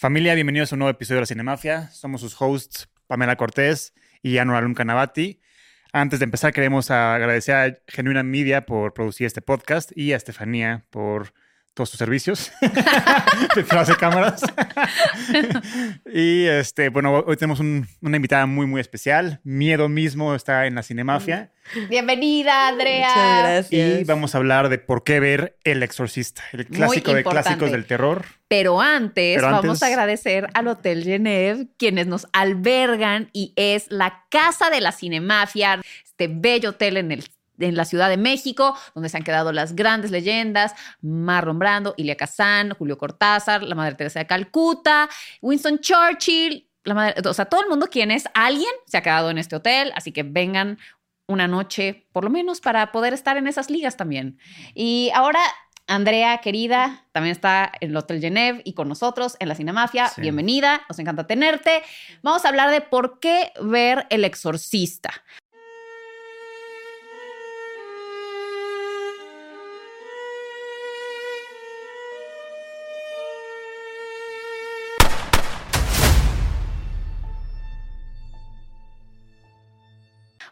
Familia, bienvenidos a un nuevo episodio de la Cinemafia. Somos sus hosts Pamela Cortés y Anual Canavati. Antes de empezar, queremos agradecer a Genuina Media por producir este podcast y a Estefanía por todos sus servicios detrás de cámaras. y este, bueno, hoy tenemos una invitada muy, muy especial. Miedo mismo está en la Cinemafia. Bienvenida, Andrea. Muchas gracias. Y vamos a hablar de por qué ver El Exorcista, el clásico de clásicos del terror. Pero antes, vamos a agradecer al Hotel Genève, quienes nos albergan y es la casa de la Cinemafia, este bello hotel en el en la Ciudad de México, donde se han quedado las grandes leyendas, Marlon Brando, Ilia Kazan, Julio Cortázar, la Madre Teresa de Calcuta, Winston Churchill, la madre, o sea, todo el mundo quien es alguien se ha quedado en este hotel, así que vengan una noche, por lo menos, para poder estar en esas ligas también. Y ahora Andrea, querida, también está en el Hotel Genève y con nosotros en la Cinemafia. Bienvenida, nos encanta tenerte. Vamos a hablar de por qué ver El Exorcista.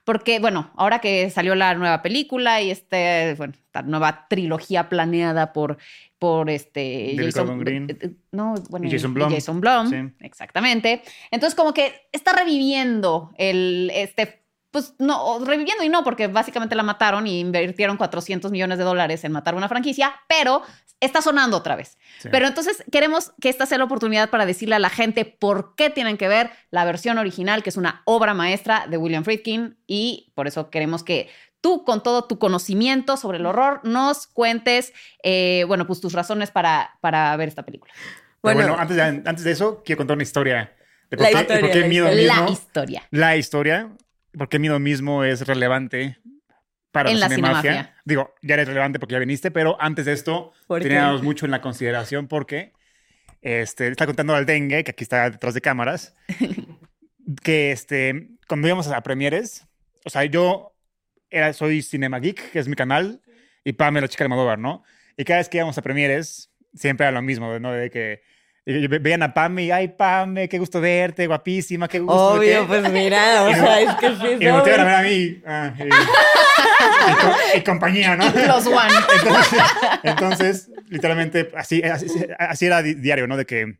Porque, bueno, ahora que salió la nueva película y este, bueno, esta nueva trilogía planeada por, por este Jason Green. Eh, eh, no, bueno, Jason Blum. Jason Blum, exactamente. Entonces, como que está reviviendo el este pues no, reviviendo y no, porque básicamente la mataron y invirtieron 400 millones de dólares en matar una franquicia, pero está sonando otra vez. Pero entonces queremos que esta sea la oportunidad para decirle a la gente por qué tienen que ver la versión original, que es una obra maestra de William Friedkin, y por eso queremos que tú, con todo tu conocimiento sobre el horror, nos cuentes, eh, bueno, pues tus razones para, para ver esta película. Bueno, antes, de, antes, de, eso, quiero contar una historia. De por, qué, miedo mismo. La historia. La historia por qué miedo mismo es relevante para en la cinemafia. Digo, ya eres relevante porque ya viniste, pero antes de esto teníamos mucho en la consideración porque este, está contando al dengue, que aquí está detrás de cámaras, que este, cuando íbamos a premieres, o sea, yo era, soy Cinema Geek, que es mi canal, y Pam la chica de Almodóvar, ¿no? Y cada vez que íbamos a premieres, siempre era lo mismo, ¿no? De que y veían a Pame y, ay, Pame, qué gusto verte, guapísima, qué gusto. Obvio, pues mira, o sea, es que sí. Y me voltearon a ver a mí. Ah, y, compañía, ¿no? Los one. Entonces, literalmente, así, así, era diario, ¿no? De que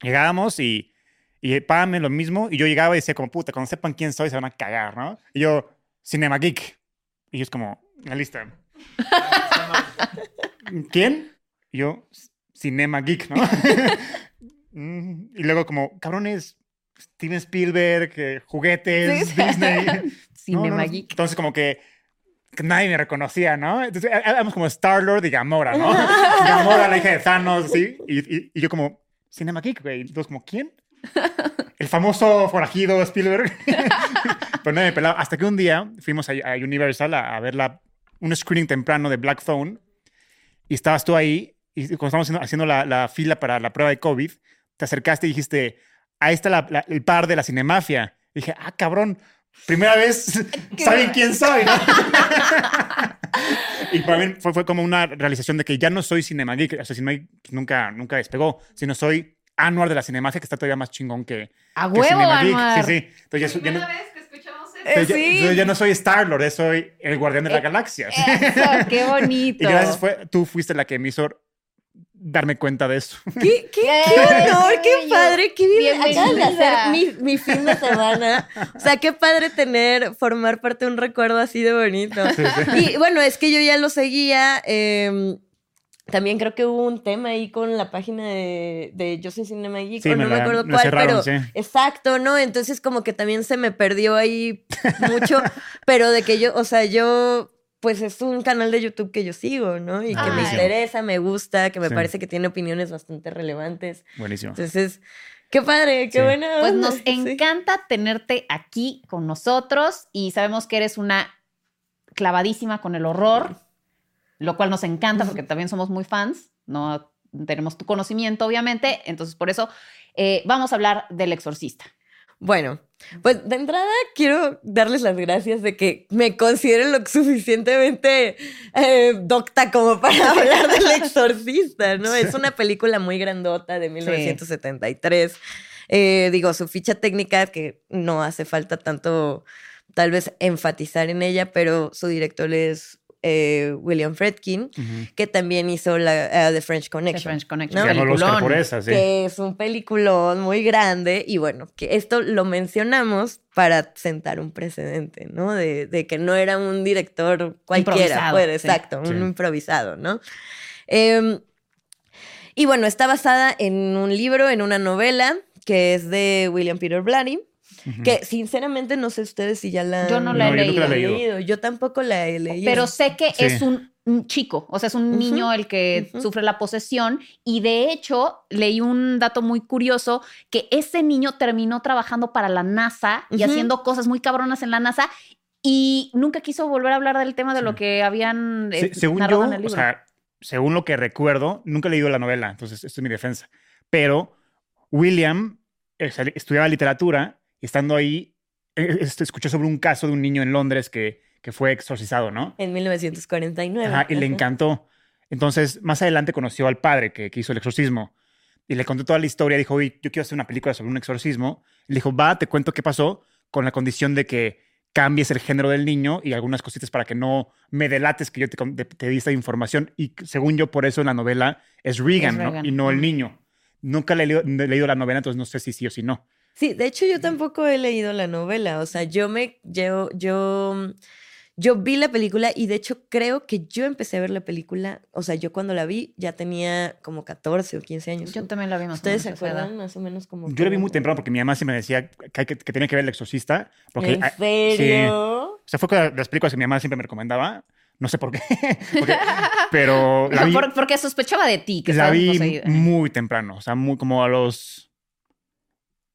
llegábamos y, y Pame lo mismo, y yo llegaba y decía como, puta, cuando sepan quién soy se van a cagar, ¿no? Y yo, Cinema Geek. Y yo es como, la lista. ¿Quién? Y yo, Cinema Geek, ¿no? Mm, y luego como, cabrones, Steven Spielberg, juguetes, Disney. Cinema Geek. Entonces como que nadie me reconocía, ¿no? Entonces éramos como Star-Lord y Gamora, ¿no? Gamora, la hija de Thanos, ¿sí? Y, y, yo como, Cinema Geek, güey. Entonces como, ¿quién? El famoso forajido Spielberg. Pero no me pelaba. Hasta que un día fuimos a, Universal a, a ver la, un screening temprano de Black Phone y estabas tú ahí y cuando estábamos haciendo, la, fila para la prueba de COVID, te acercaste y dijiste, ahí está el par de la cinemafia. dije, ah, cabrón, primera vez saben quién soy, ¿no? y para mí fue, como una realización de que ya no soy Cinema o sea, Cinema pues, nunca, nunca despegó, sino soy Anuar de la Cinemafia, que está todavía más chingón que, ¡A huevo, Sí, sí. Entonces, ya, no, vez que escuchamos eso. Eh, ya, no soy Star-Lord, soy el guardián de la eh, galaxia. Eso, qué bonito. y gracias fue, tú fuiste la que me hizo darme cuenta de eso. ¡Qué, qué, qué honor! ¡Qué padre! ¡Qué bien! Acabas de hacer mi, mi, fin de semana. O sea, qué padre tener, formar parte de un recuerdo así de bonito. Y bueno, es que yo ya lo seguía. Em, también creo que hubo un tema ahí con la página de, de Yo soy Cinema Geek, no me, acuerdo cuál, pero exacto, ¿no? Entonces como que también se me perdió ahí mucho, pero de que yo, o sea, yo pues es un canal de YouTube que yo sigo, ¿no? Y que me interesa, me gusta, que me parece que tiene opiniones bastante relevantes. Buenísimo. Entonces, qué padre, qué buena. Pues nos encanta tenerte aquí con nosotros y sabemos que eres una clavadísima con el horror, lo cual nos encanta porque también somos muy fans, no tenemos tu conocimiento, obviamente, entonces por eso eh, vamos a hablar del exorcista. Bueno, Pues de entrada quiero darles las gracias de que me consideren lo suficientemente eh, docta como para hablar del exorcista, ¿no? Es una película muy grandota de 1973. Eh, digo, su ficha técnica, que no hace falta tanto tal vez enfatizar en ella, pero su director es eh, William Fredkin, que también hizo la, uh, The French Connection. The French Connection. ¿no? por esa, sí. Que es un peliculón muy grande y bueno, que esto lo mencionamos para sentar un precedente, ¿no? De, de que no era un director cualquiera, pues, exacto, un improvisado, ¿no? Eh, y bueno, está basada en un libro, en una novela que es de William Peter Blatty. Que sinceramente no sé ustedes si ya la Yo no la, he, leído. Yo tampoco la he leído. Pero sé que es un, chico, o sea, es un niño el que sufre la posesión. Y de hecho, leí un dato muy curioso que ese niño terminó trabajando para la NASA y haciendo cosas muy cabronas en la NASA. Y nunca quiso volver a hablar del tema de lo que habían eh, según yo, O sea, según lo que recuerdo, nunca he leído la novela, entonces esto es mi defensa. Pero William eh, estudiaba literatura estando ahí, eh, escuché sobre un caso de un niño en Londres que, que fue exorcizado, ¿no? En 1949. Ajá, y le encantó. Entonces, más adelante conoció al padre que, que, hizo el exorcismo y le contó toda la historia. Dijo, oye, yo quiero hacer una película sobre un exorcismo. Le dijo, va, te cuento qué pasó con la condición de que cambies el género del niño y algunas cositas para que no me delates que yo te, te, di esta información. Y según yo, por eso en la novela es Regan, ¿no? y no el niño. Nunca le he leído, he leído, la novela, entonces no sé si sí o si no. Sí, de hecho yo tampoco he leído la novela, o sea, yo me, yo, yo, yo vi la película y de hecho creo que yo empecé a ver la película, o sea, yo cuando la vi ya tenía como 14 o 15 años. Yo también la vi más ¿Ustedes se acuerdan más o menos como... Yo la vi muy temprano porque mi mamá sí me decía que, que, tenía que ver El Exorcista. Porque, ¿En serio? O sea, fue con las películas que mi mamá siempre me recomendaba. No sé por qué. pero la vi, porque sospechaba de ti. Que la vi muy temprano. O sea, muy como a los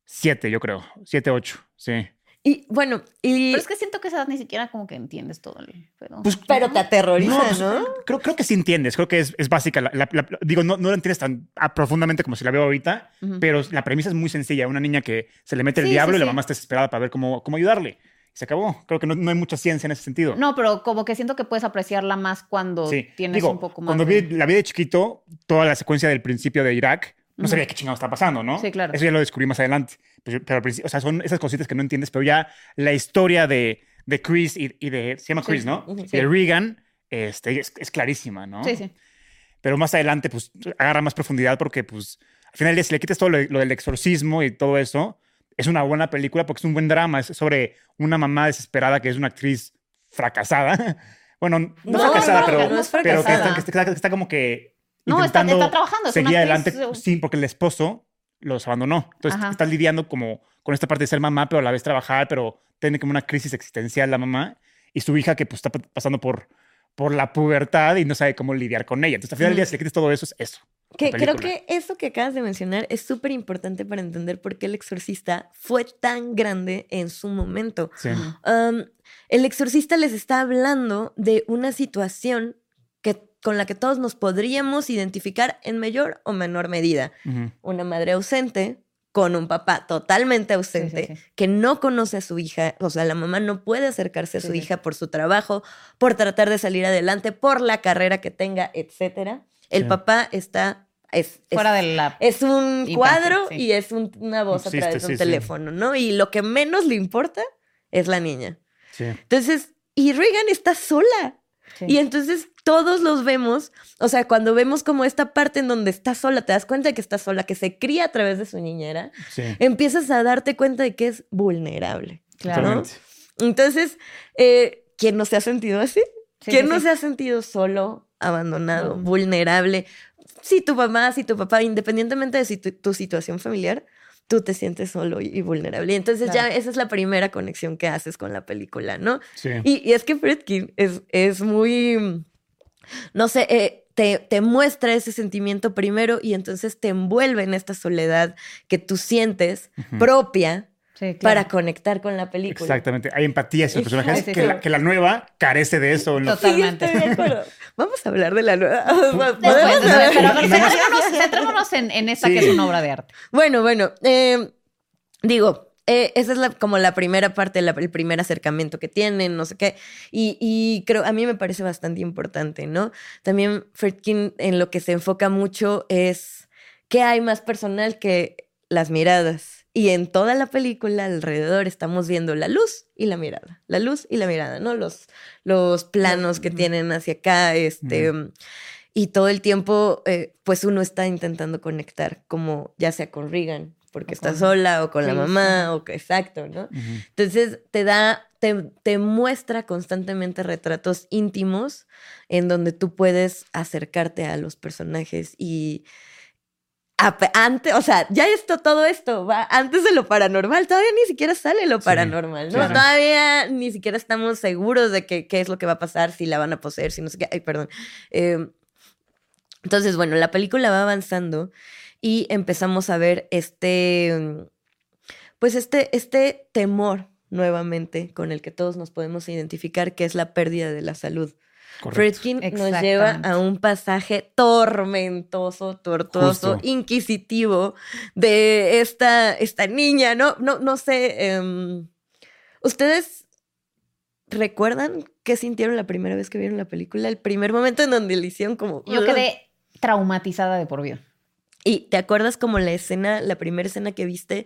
Siete, yo creo. Siete, ocho, sí. Y bueno, y... Pero es que siento que esa edad ni siquiera como que entiendes todo. El... Pero, pues, pero te aterroriza, pues, ¿no? Creo, creo que sí entiendes. Creo que es, es básica. La, digo, no, no la entiendes tan profundamente como si la veo ahorita, pero la premisa es muy sencilla. Una niña que se le mete el diablo y la mamá está desesperada para ver cómo, cómo ayudarle. Se acabó. Creo que no, no, hay mucha ciencia en ese sentido. No, pero como que siento que puedes apreciarla más cuando tienes un poco más. Cuando vi la vi de chiquito, toda la secuencia del principio de Irak, no sabía qué chingado está pasando, ¿no? Sí, claro. Eso ya lo descubrí más adelante. Pero, pero o sea, son esas cositas que no entiendes, pero ya la historia de, de Chris y, de. Se llama Chris, ¿no? Y de Regan este, es, clarísima, ¿no? Sí, sí. Pero más adelante, pues agarra más profundidad porque, pues, al final, si le quitas todo lo, del exorcismo y todo eso, es una buena película porque es un buen drama. Es sobre una mamá desesperada que es una actriz fracasada. Bueno, no, fracasada, pero, pero que está como que no, está, está, trabajando. Seguir adelante, sí, porque el esposo los abandonó. Entonces está lidiando como con esta parte de ser mamá, pero a la vez trabajar, pero tiene como una crisis existencial la mamá y su hija que pues está pasando por, por la pubertad y no sabe cómo lidiar con ella. Entonces al final del día, si le quitas todo eso, es eso. Que creo que eso que acabas de mencionar es súper importante para entender por qué el exorcista fue tan grande en su momento. Sí. el exorcista les está hablando de una situación con la que todos nos podríamos identificar en mayor o menor medida. Una madre ausente con un papá totalmente ausente que no conoce a su hija, o sea, la mamá no puede acercarse a su hija por su trabajo, por tratar de salir adelante, por la carrera que tenga, etcétera. El papá está es, fuera de la es un cuadro y es una voz a través de un teléfono, ¿no? Y lo que menos le importa es la niña. Entonces, y Regan está sola. Y entonces todos los vemos, o sea, cuando vemos como esta parte en donde está sola, te das cuenta de que está sola, que se cría a través de su niñera, empiezas a darte cuenta de que es vulnerable. Claro. Entonces, eh, ¿quién no se ha sentido así? ¿Quién no se ha sentido solo, abandonado, vulnerable? Si tu mamá, si tu papá, independientemente de tu situación familiar, tú te sientes solo y, vulnerable. Y entonces ya esa es la primera conexión que haces con la película, ¿no? Sí. Y, es que Fredkin es, es muy, no sé, eh, te, te, muestra ese sentimiento primero y entonces te envuelve en esta soledad que tú sientes propia para conectar con la película. Exactamente. Hay empatía hacia los personajes que, la, que, la, nueva carece de eso. Totalmente. Vamos a hablar de la nueva. Centrémonos en, en esa que es una obra de arte. Bueno, bueno. Eh, digo, eh, esa es la, como la primera parte, el primer acercamiento que tienen, no sé qué. Y, y, creo, a mí me parece bastante importante, ¿no? También Fredkin en lo que se enfoca mucho es qué hay más personal que las miradas. Y en toda la película alrededor estamos viendo la luz y la mirada, la luz y la mirada, ¿no? Los, los planos que tienen hacia acá, este... Y todo el tiempo, eh, pues uno está intentando conectar, como ya sea con Regan, porque está sola o con la mamá o que exacto, ¿no? Entonces te da, te, te, muestra constantemente retratos íntimos en donde tú puedes acercarte a los personajes y antes, o sea, ya esto, todo esto va antes de lo paranormal, todavía ni siquiera sale lo paranormal, ¿no? Todavía ni siquiera estamos seguros de qué es lo que va a pasar, si la van a poseer, si no sé qué, ay, perdón. Em, entonces, bueno, la película va avanzando y empezamos a ver este, pues este, este temor nuevamente con el que todos nos podemos identificar, que es la pérdida de la salud. Fredkin nos lleva a un pasaje tormentoso, tortuoso, inquisitivo de esta, esta niña, ¿no? No, no sé. Em, ¿Ustedes recuerdan qué sintieron la primera vez que vieron la película? El primer momento en donde le hicieron como. Yo quedé traumatizada de por vida. Y te acuerdas como la escena, la primera escena que viste,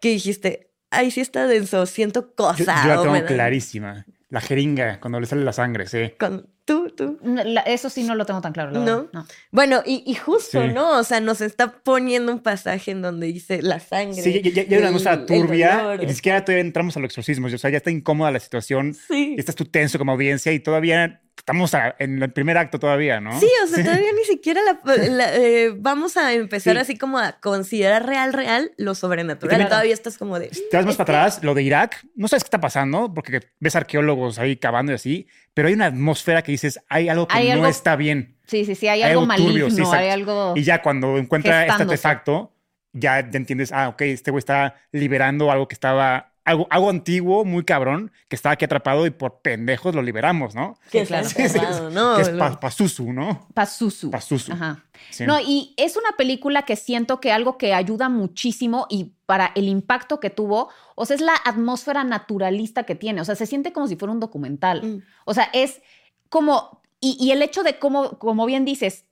que dijiste, ay, sí está denso, siento cosas. Yo, la tengo clarísima. La jeringa, cuando le sale la sangre, sí. Con, tú, tú. eso sí no lo tengo tan claro. ¿No? ¿No? Bueno, y, justo, ¿no? O sea, nos está poniendo un pasaje en donde dice la sangre. Sí, ya, ya, una cosa turbia. Y ni siquiera todavía entramos a los exorcismos. O sea, ya está incómoda la situación. Sí. Y estás tú tenso como audiencia y todavía estamos en el primer acto todavía, ¿no? Sí, o sea, todavía ni siquiera eh, vamos a empezar así como a considerar real, real lo sobrenatural. todavía estás como de... Te vas más para atrás, lo de Irak, no sabes qué está pasando, porque ves arqueólogos ahí cavando y así, pero hay una atmósfera que dices, hay algo que no está bien. Sí, sí, sí, hay, algo, maligno, hay algo... Y ya cuando encuentra este artefacto, ya entiendes, ah, ok, este güey está liberando algo que estaba algo, antiguo, muy cabrón, que estaba aquí atrapado y por pendejos lo liberamos, ¿no? Que es, claro, ¿no? Que es Pazuzu, ¿no? Pazuzu. Pazuzu. Ajá. No, y es una película que siento que algo que ayuda muchísimo y para el impacto que tuvo, o sea, es la atmósfera naturalista que tiene, o sea, se siente como si fuera un documental. Mm. O sea, es como, y, el hecho de cómo, como bien dices,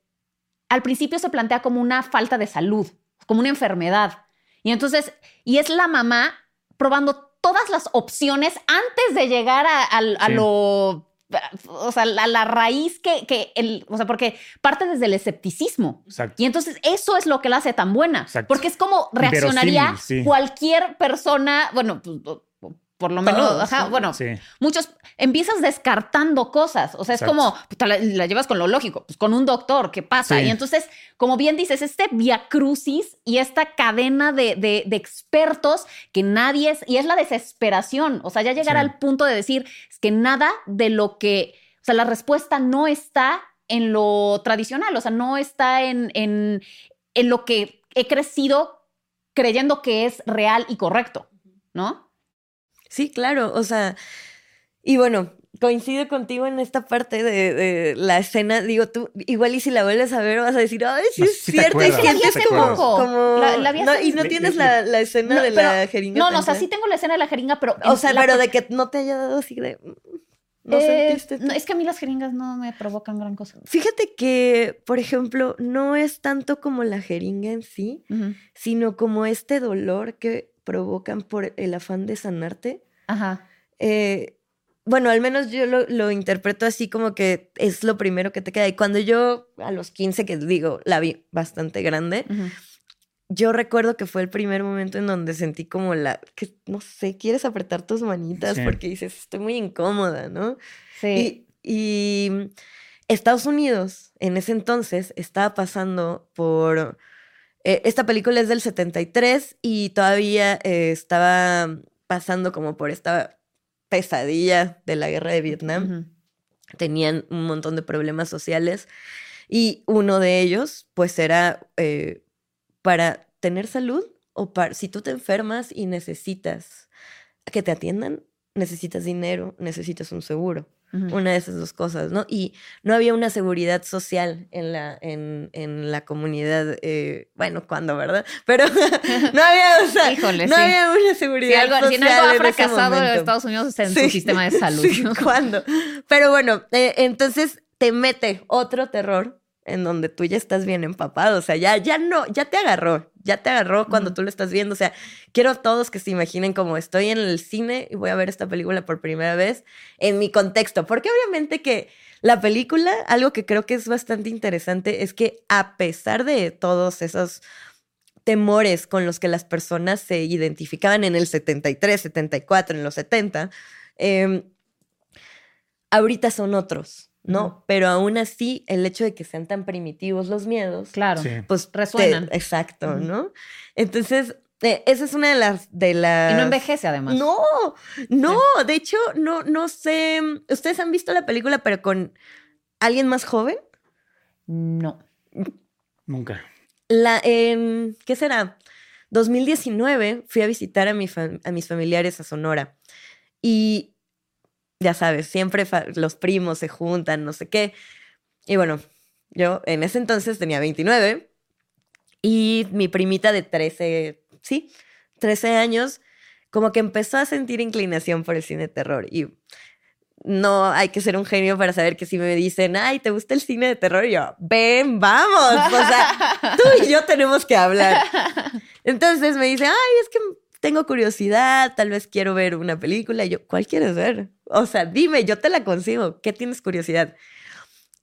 al principio se plantea como una falta de salud, como una enfermedad. Y entonces, y es la mamá probando todas las opciones antes de llegar a, lo o sea, la, la raíz que, que, el, o sea, porque parte desde el escepticismo. Exacto. Y entonces eso es lo que la hace tan buena. Exacto. Porque es como reaccionaría cualquier persona, bueno, pues, por lo menos, ajá, bueno, muchos empiezas descartando cosas, o sea, es como pues, la, llevas con lo lógico, pues con un doctor, ¿qué pasa? Y entonces, como bien dices, este via crucis y esta cadena de, de, expertos que nadie es, y es la desesperación, o sea, ya llegar al punto de decir es que nada de lo que, o sea, la respuesta no está en lo tradicional, o sea, no está en, en, en lo que he crecido creyendo que es real y correcto, ¿no? Sí, claro, o sea, y bueno, coincido contigo en esta parte de, la escena. Digo, tú, igual y si la vuelves a ver, vas a decir, ay, sí es cierto. Y sientes como. como no, y no tienes la, la escena de la jeringa. No, no, o sea, sí tengo la escena de la jeringa, pero. O sea, pero de que no te haya dado así de. Mm, ¿No eh, sentiste? No, es que a mí las jeringas no me provocan gran cosa. Fíjate que, por ejemplo, no es tanto como la jeringa en sí, sino como este dolor que provocan por el afán de sanarte. Ajá. Eh, bueno, al menos yo lo, interpreto así como que es lo primero que te queda. Y cuando yo a los 15, que digo, la vi bastante grande, yo recuerdo que fue el primer momento en donde sentí como la, que no sé, quieres apretar tus manitas porque dices, estoy muy incómoda, ¿no? Sí. Y, Estados Unidos en ese entonces estaba pasando por eh, esta película es del 73 y todavía eh, estaba pasando como por esta pesadilla de la guerra de Vietnam. Tenían un montón de problemas sociales y uno de ellos pues era eh, para tener salud o para, si tú te enfermas y necesitas que te atiendan, necesitas dinero, necesitas un seguro. Una de esas dos cosas, ¿no? Y no había una seguridad social en la, en, en la comunidad, eh, bueno, cuando, ¿verdad? Pero no había, o sea, no había una seguridad si social. Si algo ha fracasado en Estados Unidos es en su sistema de salud. Sí, ¿cuándo? Pero bueno, eh, entonces te mete otro terror en donde tú ya estás bien empapado, o sea, ya, ya no, ya te agarró, ya te agarró cuando tú lo estás viendo, o sea, quiero a todos que se imaginen como estoy en el cine y voy a ver esta película por primera vez en mi contexto, porque obviamente que la película, algo que creo que es bastante interesante es que a pesar de todos esos temores con los que las personas se identificaban en el 73, 74, en los 70, em, ahorita son otros. ¿No? Pero aún así, el hecho de que sean tan primitivos los miedos, claro, pues resuenan. exacto, ¿no? Entonces, eh, esa es una de las, de las... Y no envejece además. No, no, de hecho, no, no sé. ¿Ustedes han visto la película, pero con alguien más joven? No. Nunca. La, ¿qué será? 2019 fui a visitar a, mi a mis familiares a Sonora y ya sabes, siempre los primos se juntan, no sé qué. Y bueno, yo en ese entonces tenía 29 y mi primita de 13, sí, 13 años, como que empezó a sentir inclinación por el cine de terror. Y no hay que ser un genio para saber que si me dicen, ay, ¿te gusta el cine de terror? Y yo, ven, vamos. O sea, tú y yo tenemos que hablar. Entonces me dice, ay, es que tengo curiosidad, tal vez quiero ver una película. Y yo, ¿cuál quieres ver? O sea, dime, yo te la consigo. ¿Qué tienes curiosidad?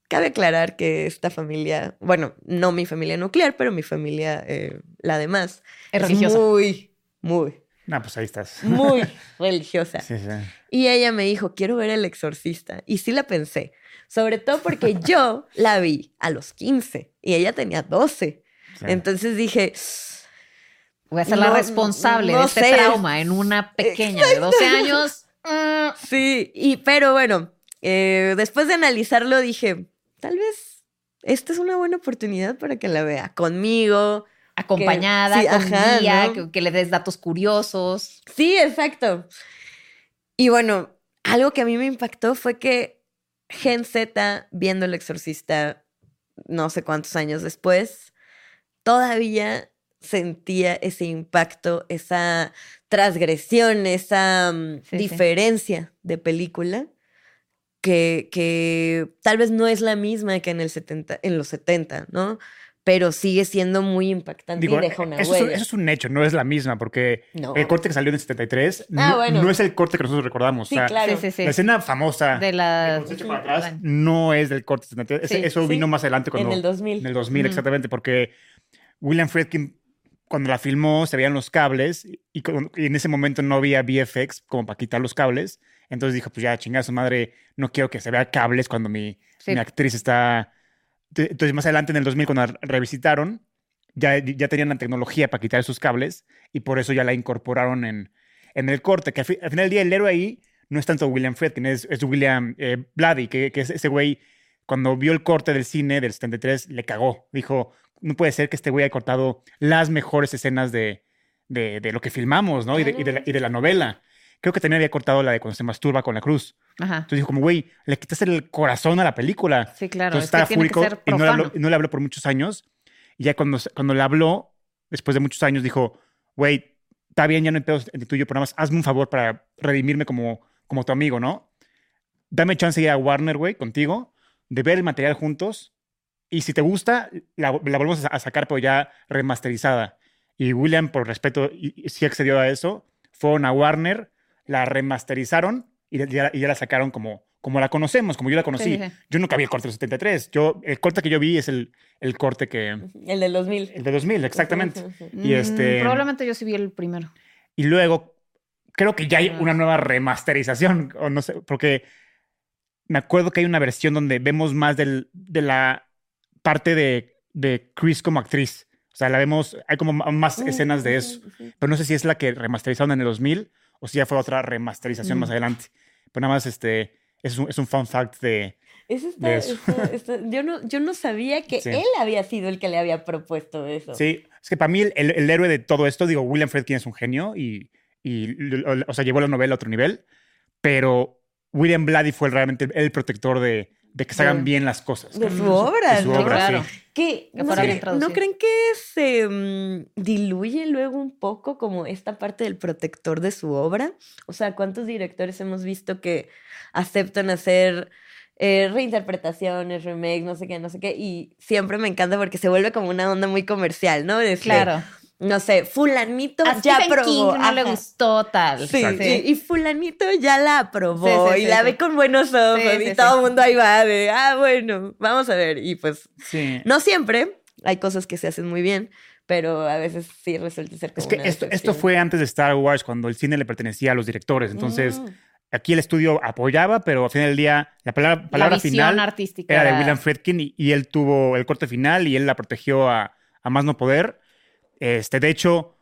Cabe aclarar que esta familia, bueno, no mi familia nuclear, pero mi familia, eh, la demás, es, religiosa. Muy, muy. Ah, pues ahí estás. Muy religiosa. Sí, sí. Y ella me dijo, quiero ver El Exorcista. Y sí la pensé. Sobre todo porque yo la vi a los 15 y ella tenía 12. Entonces dije, Voy a ser la responsable de este trauma en una pequeña de 12 años. Mm. Sí, y pero bueno, eh, después de analizarlo dije, tal vez esta es una buena oportunidad para que la vea conmigo. Acompañada, con que, le des datos curiosos. Sí, exacto. Y bueno, algo que a mí me impactó fue que Gen Z, viendo El Exorcista no sé cuántos años después, todavía sentía ese impacto, esa transgresión, esa mm, diferencia de película que, que, tal vez no es la misma que en, el 70, en los 70, ¿no? Pero sigue siendo muy impactante y deja una eso huella. Es, eso es un hecho, no es la misma, porque el corte que salió en el 73 ah, no, es el corte que nosotros recordamos. Sí, claro. la escena famosa de la... para atrás no es del corte 73. eso vino más adelante cuando... En el 2000. En el 2000, exactamente, porque William Friedkin cuando la filmó se veían los cables y, en ese momento no había VFX como para quitar los cables. Entonces dijo, pues ya, chingada su madre, no quiero que se vea cables cuando mi, mi actriz está... Entonces más adelante en el 2000 cuando la revisitaron, ya, ya tenían la tecnología para quitar esos cables y por eso ya la incorporaron en, en el corte, que al, final del día el héroe ahí no es tanto William Friedkin, es, es William eh, que, que es ese güey, cuando vio el corte del cine del 73, le cagó. Dijo, no puede ser que este güey haya cortado las mejores escenas de, de, de lo que filmamos, ¿no? Y de, y, de la, y de, la, novela. Creo que también había cortado la de cuando se masturba con la cruz. Ajá. Entonces dijo como, güey, le quitaste el corazón a la película. Sí, claro. Entonces estaba fúrico y no le, habló, no le habló por muchos años. Y ya cuando, cuando le habló, después de muchos años, dijo, güey, está bien, ya no hay pedos entre tú y yo, pero nada más hazme un favor para redimirme como, como tu amigo, ¿no? Dame chance ir a Warner, güey, contigo, de ver el material juntos y si te gusta, la, volvemos a sacar, pero ya remasterizada. Y William, por respeto, sí accedió a eso. Fueron a Warner, la remasterizaron y ya, la sacaron como, como la conocemos, como yo la conocí. Yo nunca vi el corte del 73. Yo, el corte que yo vi es el, el corte que... El del 2000. El de 2000, exactamente. y este... Mm, probablemente yo sí vi el primero. Y luego, creo que ya hay una nueva remasterización, o no sé, porque me acuerdo que hay una versión donde vemos más del, de la parte de, de Chris como actriz. O sea, la vemos, hay como más mm, escenas de eso. Pero no sé si es la que remasterizaron en el 2000 o si ya fue otra remasterización más adelante. Pero nada más, este, es un, es un fun fact de, eso yo, no, yo no sabía que él había sido el que le había propuesto eso. Sí, es que para mí el, el, héroe de todo esto, digo, William Friedkin es un genio y, y, o sea, llevó la novela a otro nivel, pero William Blatty fue realmente el protector de, de que se hagan bien las cosas. De su obra, de su obra, Que, ¿no, creen, que se mm, diluye luego un poco como esta parte del protector de su obra? O sea, ¿cuántos directores hemos visto que aceptan hacer eh, reinterpretaciones, remakes, no sé qué, no sé qué? Y siempre me encanta porque se vuelve como una onda muy comercial, ¿no? claro no sé, fulanito ya aprobó. no le gustó tal. Sí, Y, fulanito ya la aprobó y la ve con buenos ojos y todo el mundo ahí va de, ah, bueno, vamos a ver. Y pues, no siempre, hay cosas que se hacen muy bien, pero a veces sí resulta ser como Es que esto, esto, fue antes de Star Wars, cuando el cine le pertenecía a los directores, entonces... Mm. Aquí el estudio apoyaba, pero al final del día la palabra, palabra final artística era de William Friedkin y, él tuvo el corte final y él la protegió a, a más no poder. Este, de hecho,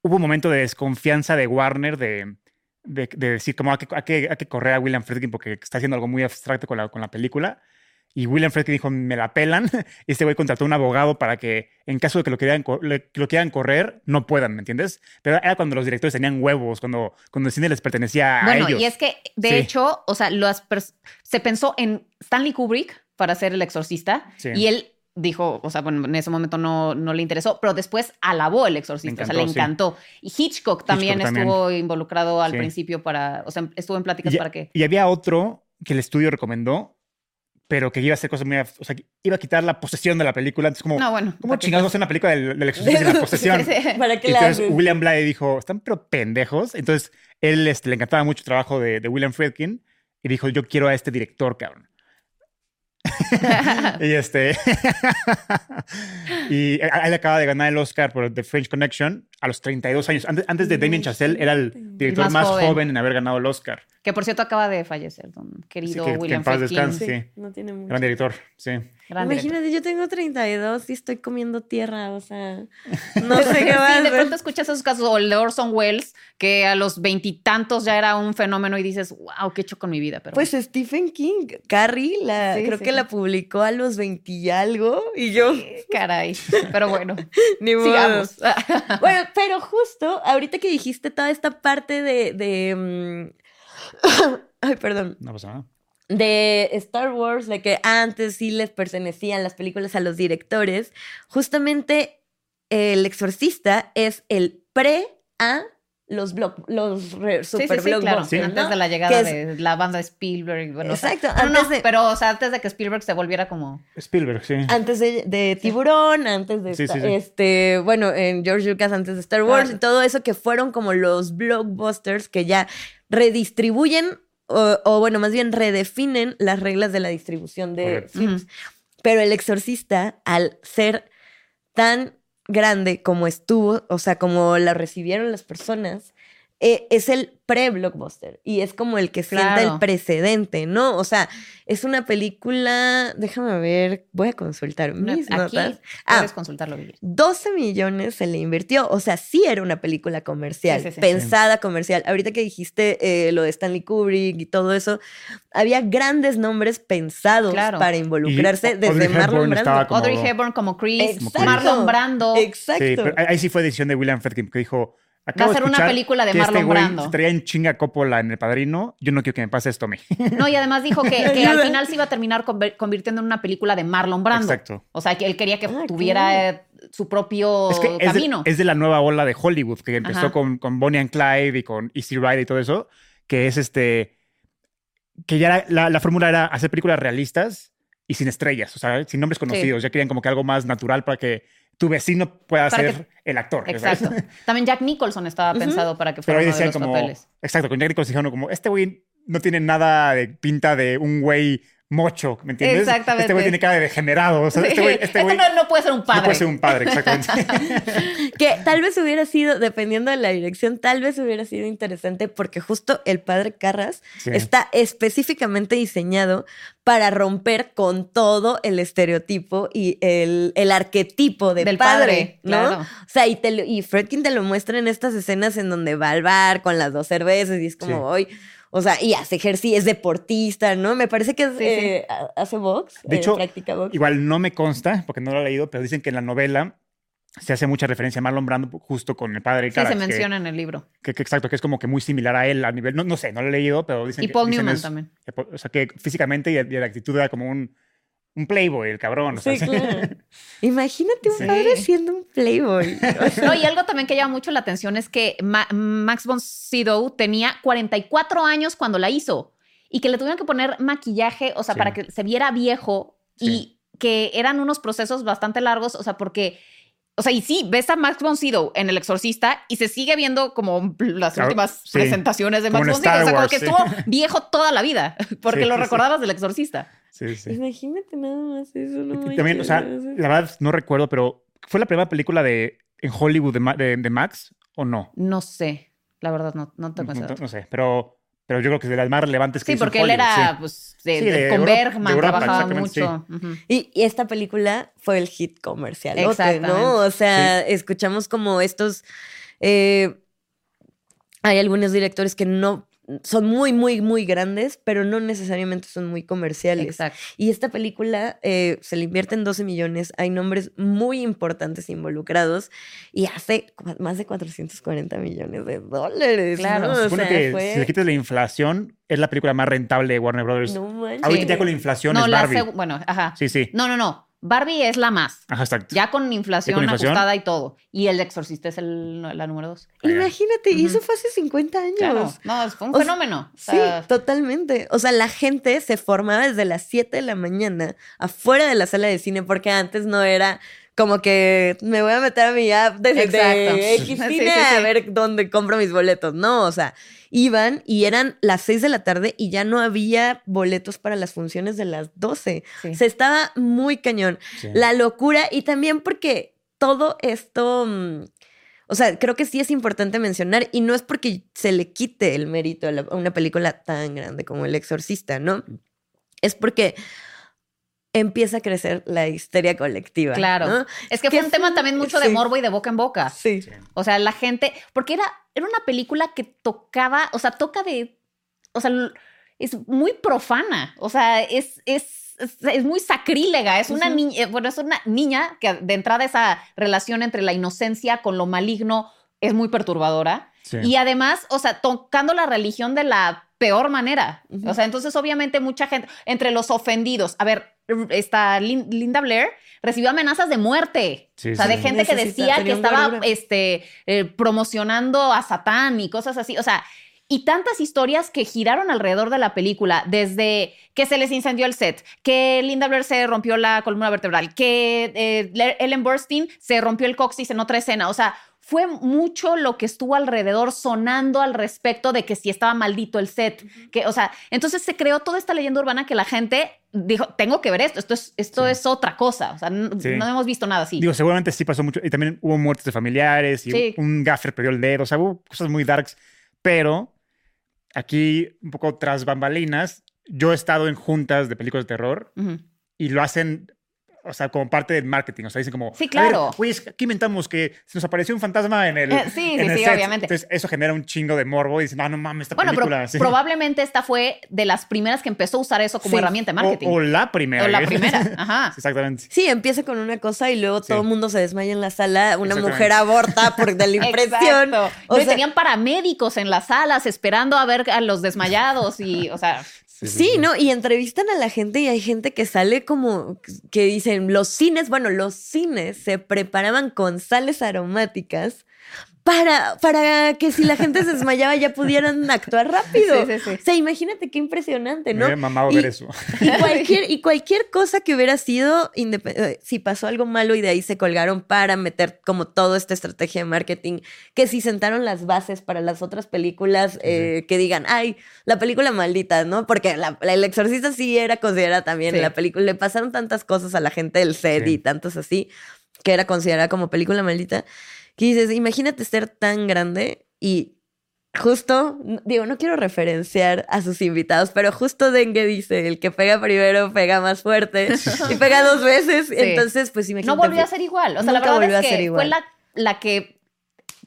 hubo un momento de desconfianza de Warner de, de, decir como hay que, hay, que, correr a William Friedkin porque está haciendo algo muy abstracto con la, con la película. Y William Friedkin dijo, me la pelan. Y este güey contrató un abogado para que, en caso de que lo quieran, lo quieran correr, no puedan, ¿me entiendes? Pero era cuando los directores tenían huevos, cuando, cuando el cine les pertenecía a ellos. Bueno, y es que, de hecho, o sea, se pensó en Stanley Kubrick para ser el exorcista. Y él dijo, o sea, bueno, en ese momento no, no le interesó, pero después alabó el exorcista, o sea, le encantó. Y Hitchcock también estuvo involucrado al principio para, o sea, estuvo en pláticas para que... Y había otro que el estudio recomendó, pero que iba a hacer cosas muy, o sea, iba a quitar la posesión de la película. Entonces, como, no, bueno, ¿cómo chingados hacer una película del, exorcista sin la posesión? ¿Para qué entonces William Bly dijo, están pero pendejos. Entonces, él este, le encantaba mucho el trabajo de, de William Friedkin y dijo, yo quiero a este director, cabrón. y este. y él acaba de ganar el Oscar por The French Connection a los 32 años. Antes, de Damien Chazelle, era el director más, joven. en haber ganado el Oscar. Que por cierto acaba de fallecer, don querido sí, que, William que en paz descanse, sí. No tiene mucho. Gran director, sí. Imagínate, yo tengo 32 y estoy comiendo tierra, o sea, no sé qué va sí, de pronto escuchas esos casos, o el de Orson Welles, que a los veintitantos ya era un fenómeno y dices, wow, ¿qué he hecho con mi vida? Pero pues Stephen King, Carrie, la, creo que la publicó a los 20 y algo, y yo... Caray, pero bueno, ni sigamos. bueno, pero justo ahorita que dijiste toda esta parte de... de mm, Ay, perdón. No pasa nada de Star Wars, de que antes sí les pertenecían las películas a los directores, justamente El Exorcista es el pre a los los super sí, antes de la llegada de la banda de Spielberg bueno, exacto pero o sea antes de que Spielberg se volviera como Spielberg sí. Antes de, Tiburón antes de este bueno en George Lucas antes de Star Wars y todo eso que fueron como los blockbusters que ya redistribuyen o, bueno, más bien redefinen las reglas de la distribución de films. Pero El Exorcista, al ser tan grande como estuvo, o sea, como la recibieron las personas, eh, es el pre-blockbuster y es como el que sienta el precedente, ¿no? O sea, es una película, déjame ver, voy a consultar mis notas. Puedes ah, consultarlo. 12 millones se le invirtió, o sea, sí era una película comercial, pensada comercial. Ahorita que dijiste eh, lo de Stanley Kubrick y todo eso, había grandes nombres pensados para involucrarse desde Marlon Brando. Audrey Hepburn como Chris, Marlon Brando. Exacto. ahí sí fue decisión de William Friedkin que dijo Va a ser una película de Marlon este Brando. Traía en chinga Coppola en El Padrino. Yo no quiero que me pase esto a mí. No, y además dijo que, al final se iba a terminar convirtiendo en una película de Marlon Brando. Exacto. O sea, que él quería que ah, tuviera eh, su propio camino. Es de, la nueva ola de Hollywood, que empezó con, con, Bonnie and Clyde y con Easy Ride y todo eso, que es este... Que ya la, la fórmula era hacer películas realistas y sin estrellas, o sea, sin nombres conocidos. Ya querían como que algo más natural para que tu vecino pueda ser el actor. Exacto. También Jack Nicholson estaba pensado para que fuera uno de los como, papeles. Exacto, con Jack Nicholson dijeron como, este güey no tiene nada de pinta de un güey mocho, ¿me entiendes? Exactamente. Este güey tiene cara de degenerado. O sea, este güey, este güey no, puede ser un padre. No puede ser un padre, exactamente. que tal vez hubiera sido, dependiendo de la dirección, tal vez hubiera sido interesante porque justo el padre Carras está específicamente diseñado para romper con todo el estereotipo y el, el arquetipo de Del padre, ¿no? O sea, y, te y Fredkin te lo muestra en estas escenas en donde va al bar con las dos cervezas y es como, hoy... O sea, y hace ejercicio, es deportista, ¿no? Me parece que eh, hace box. De hecho, igual no me consta, porque no lo he leído, pero dicen que en la novela se hace mucha referencia a Marlon Brando justo con el padre Sí, se menciona en el libro. Que, exacto, que es como que muy similar a él a nivel, no, no sé, no lo he leído, pero dicen y Paul Newman también. o sea, que físicamente y, de actitud era como un, un playboy, el cabrón. Sí, claro. Imagínate un padre siendo un playboy. no, y algo también que llama mucho la atención es que Max von Sydow tenía 44 años cuando la hizo y que le tuvieron que poner maquillaje, o sea, para que se viera viejo y que eran unos procesos bastante largos, o sea, porque o sea, y sí, ves a Max von Sydow en El Exorcista y se sigue viendo como las últimas presentaciones de Max von Sydow. O sea, como que estuvo viejo toda la vida, porque lo recordabas del Exorcista. Sí, sí. Imagínate nada más eso. No También, o sea, la verdad no recuerdo, pero ¿fue la primera película de en Hollywood de, de, Max o no? No sé. La verdad, no, no tengo no, no, sé, pero pero yo creo que es de las más relevantes que Sí, porque él era pues, de, con Bergman, trabajaba mucho. y, esta película fue el hit comercial, ¿no? O sea, escuchamos como estos... Eh, hay algunos directores que no son muy, muy, muy grandes, pero no necesariamente son muy comerciales. Exacto. Y esta película eh, se le invierten 12 millones, hay nombres muy importantes involucrados y hace más de 440 millones de dólares. Claro. Se supone que si le quitas la inflación, es la película más rentable de Warner Brothers. No manches. Ahorita ya con la inflación no, es Barbie. bueno, ajá. Sí, sí. No, no, no. Barbie es la más. Ajá, exacto. Ya con inflación, ajustada y todo. Y el exorcista es el, la número dos. Imagínate, y eso fue hace 50 años. No, fue un fenómeno. sí, totalmente. O sea, la gente se formaba desde las 7 de la mañana afuera de la sala de cine porque antes no era como que me voy a meter a mi app de, X cine a ver dónde compro mis boletos. No, o sea, iban y eran las 6 de la tarde y ya no había boletos para las funciones de las 12. Se estaba muy cañón. La locura y también porque todo esto... Mm, o sea, creo que sí es importante mencionar, y no es porque se le quite el mérito a, una película tan grande como El Exorcista, ¿no? Es porque empieza a crecer la histeria colectiva. Claro. Es que fue un tema también mucho de morbo y de boca en boca. Sí. O sea, la gente, porque era, era una película que tocaba, o sea, toca de, o sea, es muy profana, o sea, es, es, es, muy sacrílega, es una niña, bueno, es una niña que de entrada esa relación entre la inocencia con lo maligno es muy perturbadora. Y además, o sea, tocando la religión de la peor manera. O sea, entonces obviamente mucha gente, entre los ofendidos, a ver, esta Linda Blair recibió amenazas de muerte. o sea, de gente que decía que estaba este, eh, promocionando a Satán y cosas así. O sea, y tantas historias que giraron alrededor de la película, desde que se les incendió el set, que Linda Blair se rompió la columna vertebral, que eh, Ellen Burstyn se rompió el coxis en otra escena. O sea, fue mucho lo que estuvo alrededor sonando al respecto de que si estaba maldito el set, que, o sea, entonces se creó toda esta leyenda urbana que la gente dijo, tengo que ver esto, esto es, esto es otra cosa, o sea, no, hemos visto nada así. Digo, seguramente sí pasó mucho, y también hubo muertes de familiares, y un gaffer perdió el dedo, o sea, hubo cosas muy darks, pero aquí, un poco tras bambalinas, yo he estado en juntas de películas de terror, y lo hacen o sea, como parte del marketing. O sea, dicen como. Sí, claro. Oye, aquí inventamos que se nos apareció un fantasma en el. Eh, sí, sí, sí, obviamente. Entonces, eso genera un chingo de morbo y dicen, no, no mames, esta bueno, película. Pero probablemente esta fue de las primeras que empezó a usar eso como herramienta de marketing. O, la primera. O la primera. Ajá. Exactamente. Sí, empieza con una cosa y luego todo el mundo se desmaya en la sala. Una mujer aborta por de la impresión. O sea, tenían paramédicos en las salas esperando a ver a los desmayados y, o sea. Sí, ¿no? Y entrevistan a la gente y hay gente que sale como que dicen, los cines, bueno, los cines se preparaban con sales aromáticas para, para que si la gente se desmayaba ya pudieran actuar rápido. Sí, sí, O sea, imagínate qué impresionante, ¿no? Me mamado ver eso. Y cualquier, y cualquier cosa que hubiera sido, eh, si pasó algo malo y de ahí se colgaron para meter como toda esta estrategia de marketing, que si sentaron las bases para las otras películas eh, que digan, ay, la película maldita, ¿no? Porque la, El Exorcista sí era considerada también la película, le pasaron tantas cosas a la gente del set y tantas así, que era considerada como película maldita que dices, imagínate ser tan grande y justo, digo, no quiero referenciar a sus invitados, pero justo Dengue dice, el que pega primero pega más fuerte y pega dos veces, entonces pues imagínate. No volvió a ser igual, o sea, la verdad es que fue la, la que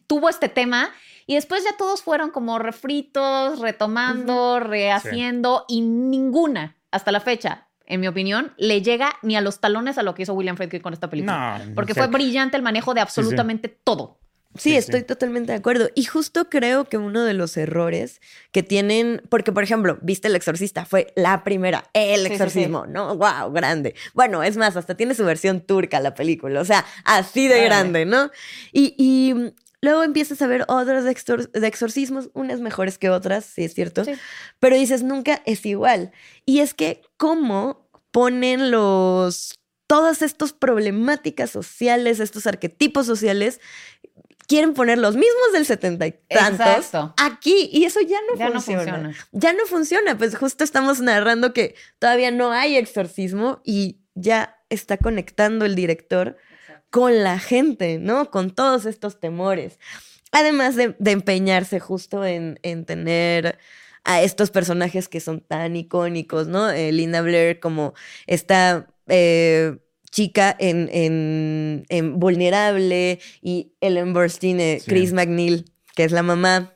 tuvo este tema. Y después ya todos fueron como refritos, retomando, rehaciendo, y ninguna, hasta la fecha, en mi opinión, le llega ni a los talones a lo que hizo William Friedkin con esta película. No, porque fue brillante el manejo de absolutamente todo. Sí, estoy totalmente de acuerdo. Y justo creo que uno de los errores que tienen, porque por ejemplo, viste El Exorcista, fue la primera, el exorcismo, ¿no? ¡Wow! Grande. Bueno, es más, hasta tiene su versión turca la película, o sea, así de grande, ¿no? Y, mm, luego empiezas a ver otras de, de, exorcismos, unas mejores que otras, sí es cierto, pero dices, nunca es igual. Y es que, ¿cómo ponen los todas estas problemáticas sociales, estos arquetipos sociales quieren poner los mismos del setenta y tantos aquí y eso ya no funciona. Ya no funciona, pues justo estamos narrando que todavía no hay exorcismo y ya está conectando el director con la gente, ¿no? Con todos estos temores. Además de, empeñarse justo en, tener a estos personajes que son tan icónicos, ¿no? Eh, Linda Blair como esta... Eh, chica en, en, Vulnerable y Ellen Burstyn, eh, Chris McNeil, que es la mamá,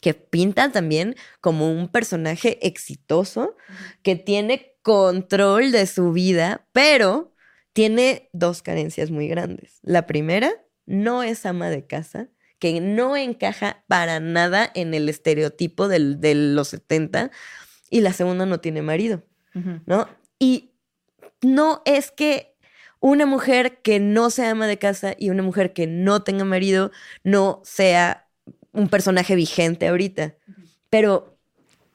que pinta también como un personaje exitoso, que tiene control de su vida, pero tiene dos carencias muy grandes. La primera, no es ama de casa, que no encaja para nada en el estereotipo de los 70, y la segunda no tiene marido, ¿no? Y no es que una mujer que no sea ama de casa y una mujer que no tenga marido no sea un personaje vigente ahorita. Pero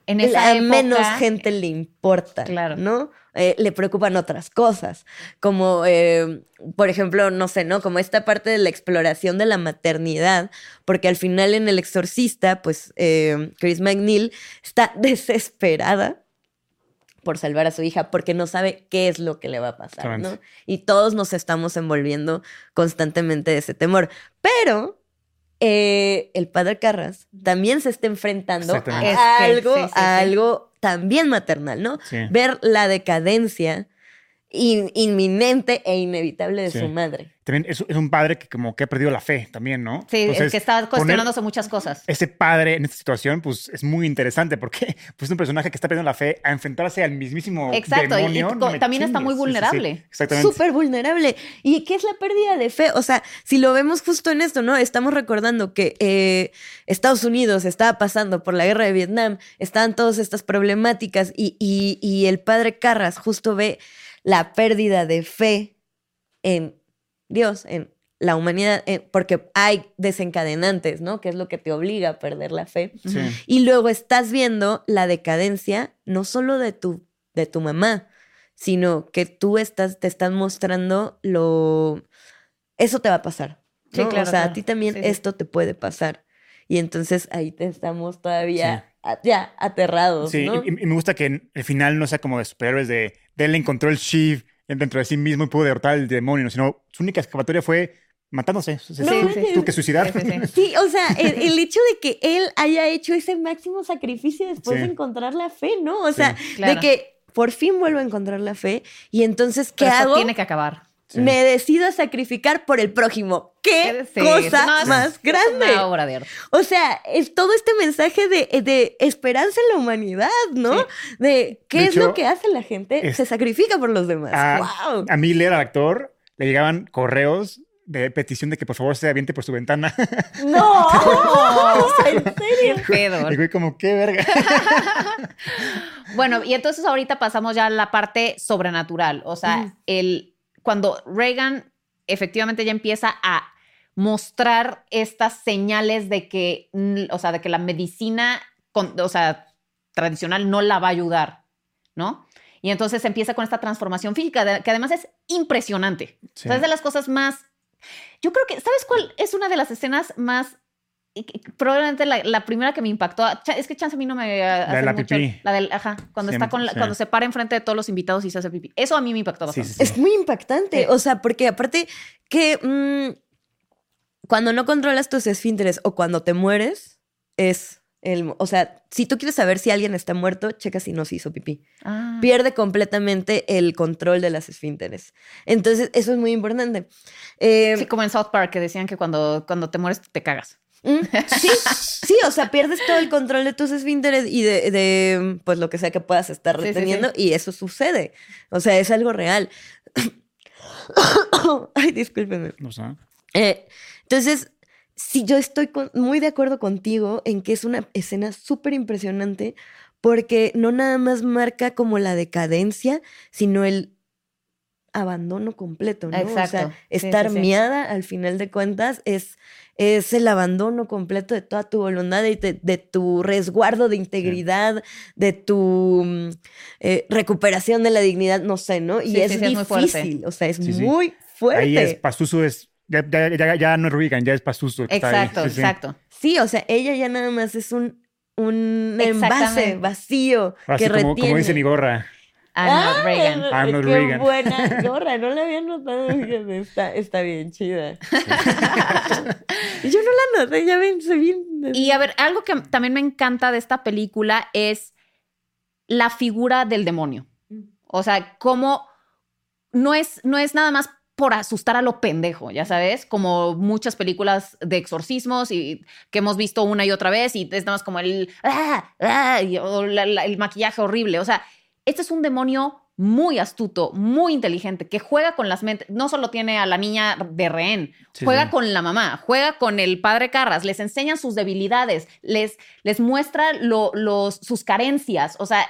en esa a menos gente le importa, claro. ¿no? Eh, le preocupan otras cosas, como, eh, por ejemplo, no sé, ¿no? Como esta parte de la exploración de la maternidad, porque al final en El Exorcista, pues eh, Chris McNeil está desesperada por salvar a su hija porque no sabe qué es lo que le va a pasar, ¿no? Y todos nos estamos envolviendo constantemente de ese temor. Pero eh, el padre Carras también se está enfrentando a algo, a algo también maternal, ¿no? Ver la decadencia inminente e inevitable de su madre. También es, un padre que como que ha perdido la fe también, ¿no? Sí, es que está cuestionándose muchas cosas. Ese padre en esta situación, pues es muy interesante porque pues, es un personaje que está perdiendo la fe a enfrentarse al mismísimo Exacto, demonio. y, también está muy vulnerable. exactamente. Súper vulnerable. ¿Y qué es la pérdida de fe? O sea, si lo vemos justo en esto, ¿no? Estamos recordando que eh, Estados Unidos estaba pasando por la guerra de Vietnam, estaban todas estas problemáticas y, y el padre Carras justo ve la pérdida de fe en Dios, en la humanidad, porque hay desencadenantes, ¿no? Que es lo que te obliga a perder la fe. Y luego estás viendo la decadencia no solo de tu, de tu mamá, sino que tú estás, te estás mostrando lo... Eso te va a pasar. Sí, claro, o sea, a ti también esto te puede pasar. Y entonces ahí te estamos todavía ya aterrados. Sí, y, me gusta que el final no sea como de superhéroes de, de él encontró el Shiv dentro de sí mismo y pudo derrotar al demonio, sino su única escapatoria fue matándose. Sí, Tú que suicidar. Sí, o sea, el, hecho de que él haya hecho ese máximo sacrificio después de encontrar la fe, ¿no? O sea, de que por fin vuelvo a encontrar la fe y entonces, ¿qué hago? tiene que acabar. Me decido a sacrificar por el prójimo. ¡Qué cosa más grande! Una obra de arte. O sea, es todo este mensaje de, esperanza en la humanidad, ¿no? De qué es lo que hace la gente, se sacrifica por los demás. A, wow. a Miller, al actor, le llegaban correos de petición de que por favor se aviente por su ventana. ¡No! ¿En serio? ¡Qué pedo! Y como, ¡qué verga! bueno, y entonces ahorita pasamos ya a la parte sobrenatural. O sea, el cuando Reagan efectivamente ya empieza a mostrar estas señales de que, o sea, de que la medicina, o sea, tradicional no la va a ayudar, ¿no? Y entonces empieza con esta transformación física, que además es impresionante. es de las cosas más... Yo creo que, ¿sabes cuál es una de las escenas más probablemente la, primera que me impactó, es que chance a mí no me hace la, la mucho, pipí. la del, ajá, cuando está con cuando se para enfrente de todos los invitados y se hace pipí. Eso a mí me impactó bastante. es muy impactante, o sea, porque aparte que mm, cuando no controlas tus esfínteres o cuando te mueres es el, o sea, si tú quieres saber si alguien está muerto, checa si no se hizo pipí. Ah. Pierde completamente el control de las esfínteres. Entonces, eso es muy importante. Eh, sí, como en South Park, que decían que cuando, cuando te mueres te cagas. Mm, sí, sí, o sea, pierdes todo el control de tus esfínteres y de, pues lo que sea que puedas estar reteniendo y eso sucede. O sea, es algo real. Ay, discúlpenme. No sé. Eh, entonces, sí, yo estoy muy de acuerdo contigo en que es una escena súper impresionante porque no nada más marca como la decadencia, sino el abandono completo, ¿no? Exacto. O sea, estar miada al final de cuentas es, es el abandono completo de toda tu voluntad, y de, tu resguardo de integridad, de tu mm, eh, recuperación de la dignidad, no sé, ¿no? Y es, difícil, o sea, es muy fuerte. Ahí es, Pazuzu es, ya, ya, ya, no es Regan, ya es Pazuzu. Exacto, exacto. Sí, o sea, ella ya nada más es un, un envase vacío que retiene. Como dice mi gorra. Arnold ah, Reagan. Arnold qué buena gorra, no la había notado. Está, está bien chida. Yo no la noté, ya ven, soy bien. Y a ver, algo que también me encanta de esta película es la figura del demonio. O sea, cómo no es, no es nada más por asustar a lo pendejo, ya sabes, como muchas películas de exorcismos y que hemos visto una y otra vez y es nada más como el, ah, ah, o el maquillaje horrible. O sea, este es un demonio muy astuto, muy inteligente, que juega con las mentes, no solo tiene a la niña de rehén, juega con la mamá, juega con el padre Carras, les enseña sus debilidades, les, les muestra los, sus carencias, o sea,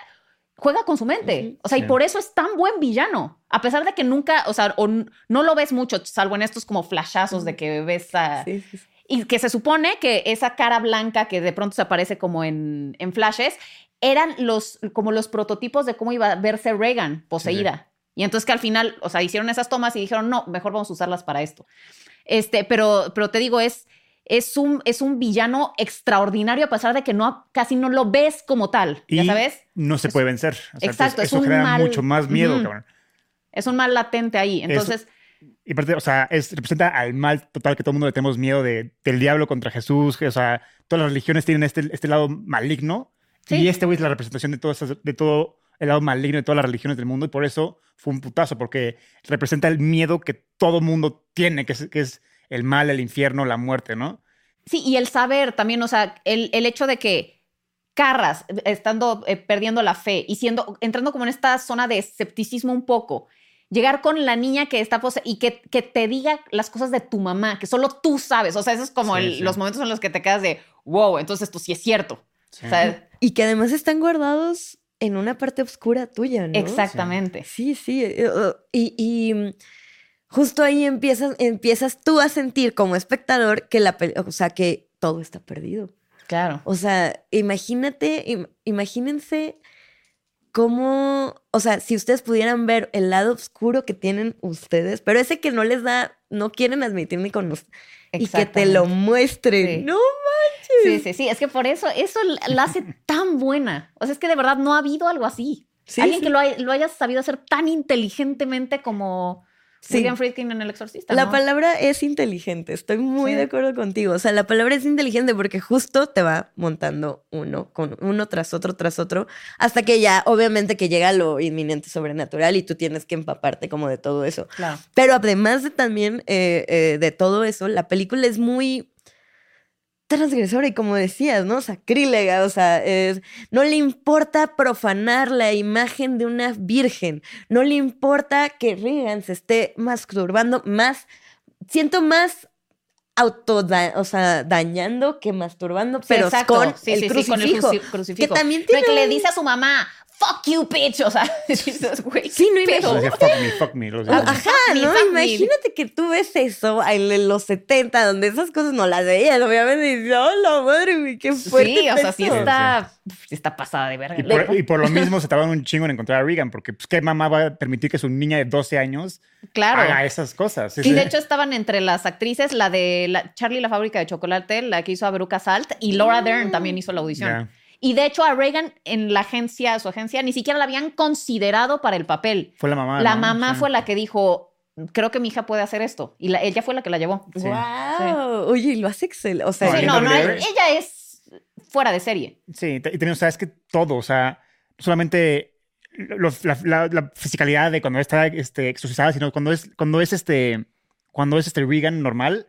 juega con su mente. O sea, y por eso es tan buen villano. A pesar de que nunca, o sea, no lo ves mucho, salvo en estos como flashazos de que ves a... Y que se supone que esa cara blanca que de pronto se aparece como en, en flashes eran los, como los prototipos de cómo iba a verse Reagan poseída. Y entonces que al final, o sea, hicieron esas tomas y dijeron, no, mejor vamos a usarlas para esto. Este, pero, pero te digo, es, es, un, es un villano extraordinario a pesar de que no, casi no lo ves como tal, ¿ya sabes? No se puede vencer. exacto, eso genera mucho más miedo, cabrón. Es un mal latente ahí. Entonces... y o sea, es, representa al mal total que todo el mundo le tenemos miedo de, del diablo contra Jesús. O sea, todas las religiones tienen este, este lado maligno y este güey es la representación de todo, de todo el lado maligno de todas las religiones del mundo y por eso fue un putazo, porque representa el miedo que todo mundo tiene, que es, que es el mal, el infierno, la muerte, ¿no? Sí, y el saber también, o sea, el, el hecho de que Carras, estando eh, perdiendo la fe y siendo, entrando como en esta zona de escepticismo un poco, llegar con la niña que está y que, que, te diga las cosas de tu mamá, que solo tú sabes, o sea, esos es como los momentos en los que te quedas de, wow, entonces esto sí es cierto. O sea, y que además están guardados en una parte oscura tuya, ¿no? Exactamente. Sí, sí. Eh, uh, y, mm, justo ahí empiezas, empiezas tú a sentir como espectador que la o sea, que todo está perdido. Claro. O sea, imagínate, imagínense cómo, o sea, si ustedes pudieran ver el lado oscuro que tienen ustedes, pero ese que no les da, no quieren admitir ni con y que te lo muestren. No Sí, sí, sí. Es que por eso, eso la hace tan buena. O sea, es que de verdad no ha habido algo así. Alguien que lo, lo, haya sabido hacer tan inteligentemente como William Friedkin en El Exorcista. La palabra es inteligente. Estoy muy de acuerdo contigo. O sea, la palabra es inteligente porque justo te va montando uno con uno tras otro tras otro hasta que ya, obviamente, que llega lo inminente sobrenatural y tú tienes que empaparte como de todo eso. Claro. Pero además de también eh, eh, de todo eso, la película es muy transgresora y como decías, ¿no? Sacrílega, o sea, no le importa profanar la imagen de una virgen, no le importa que Regan se esté masturbando más, siento más auto, o sea, dañando que masturbando, pero con, el crucifijo, Que también tiene... que le dice a su mamá, fuck you, bitch. O sea, güey. Sí, no imagínate. Fuck me, fuck me. Ajá, ¿no? Imagínate que tú ves eso en los 70, donde esas cosas no las veías, obviamente. Y dices, oh, la madre, güey, qué fuerte. Sí, o sea, sí está, sí está pasada de verga. Y por, lo mismo se tardaron un chingo en encontrar a Regan, porque pues, ¿qué mamá va a permitir que su niña de 12 años claro. haga esas cosas? y de hecho estaban entre las actrices, la de la, Charlie la fábrica de chocolate, la que hizo a Veruca Salt, y Laura Dern también hizo la audición. Y de hecho a Reagan en la agencia, su agencia, ni siquiera la habían considerado para el papel. Fue la mamá. La mamá fue la que dijo, creo que mi hija puede hacer esto. Y ella fue la que la llevó. ¡Wow! Oye, y lo hace excelente. O sea, no, no, ella es fuera de serie. Sí, y también, o sea, es que todo, o sea, solamente la, la, fisicalidad de cuando está este, exorcizada, sino cuando es, cuando es este, cuando es este Reagan normal,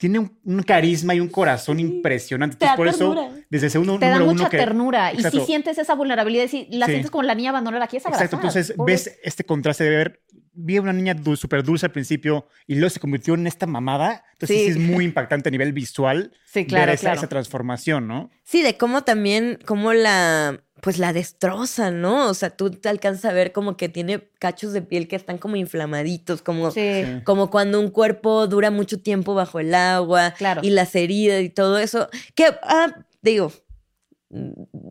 tiene un, carisma y un corazón impresionante. Entonces, por eso, desde ese uno, Te da mucha ternura. Y si sientes esa vulnerabilidad, si la sientes como la niña abandonada, aquí es Exacto, entonces ves este contraste de ver, vi a una niña súper dulce al principio y luego se convirtió en esta mamada. Entonces sí, es muy impactante a nivel visual sí, claro, ver esa, esa transformación, ¿no? Sí, de cómo también, cómo la pues la destroza, ¿no? O sea, tú te alcanzas a ver como que tiene cachos de piel que están como inflamaditos, como, como cuando un cuerpo dura mucho tiempo bajo el agua claro. y las heridas y todo eso. Que, ah, digo,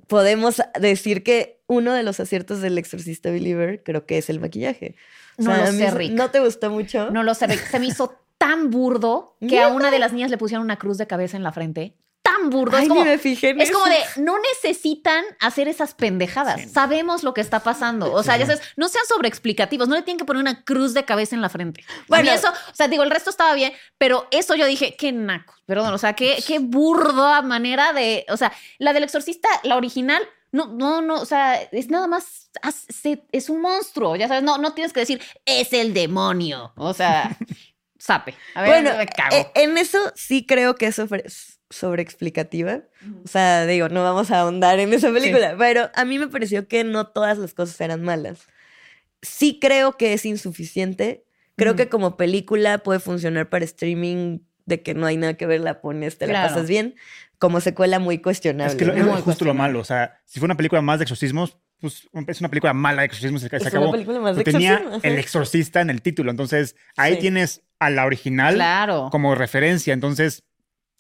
podemos decir que uno de los aciertos del exorcista Believer creo que es el maquillaje. no lo sé, Rick. ¿No te gustó mucho? No lo sé, Rick. Se me hizo tan burdo que a una de las niñas le pusieron una cruz de cabeza en la frente tan burdo. es como, es como de, no necesitan hacer esas pendejadas. Sabemos lo que está pasando. O sea, ya sabes, no sean sobreexplicativos. No le tienen que poner una cruz de cabeza en la frente. Bueno, eso, o sea, digo, el resto estaba bien, pero eso yo dije, qué naco. Perdón, o sea, qué, qué burda manera de. O sea, la del exorcista, la original, no, no, no, o sea, es nada más, es un monstruo, ya sabes, no, no tienes que decir, es el demonio, o sea, sape. A ver, bueno, me cago. Eh, en eso sí creo que eso sobreexplicativa. O sea, digo, no vamos a ahondar en esa película, pero a mí me pareció que no todas las cosas eran malas. Sí creo que es insuficiente. Creo que como película puede funcionar para streaming de que no hay nada que ver, la pones, te la pasas bien. Como secuela muy cuestionable. Es que es justo lo malo. O sea, si fue una película más de exorcismos, pues es una película mala de exorcismos. Se, es acabó. Una película más de tenía el exorcista en el título. Entonces, ahí tienes a la original como referencia. Entonces,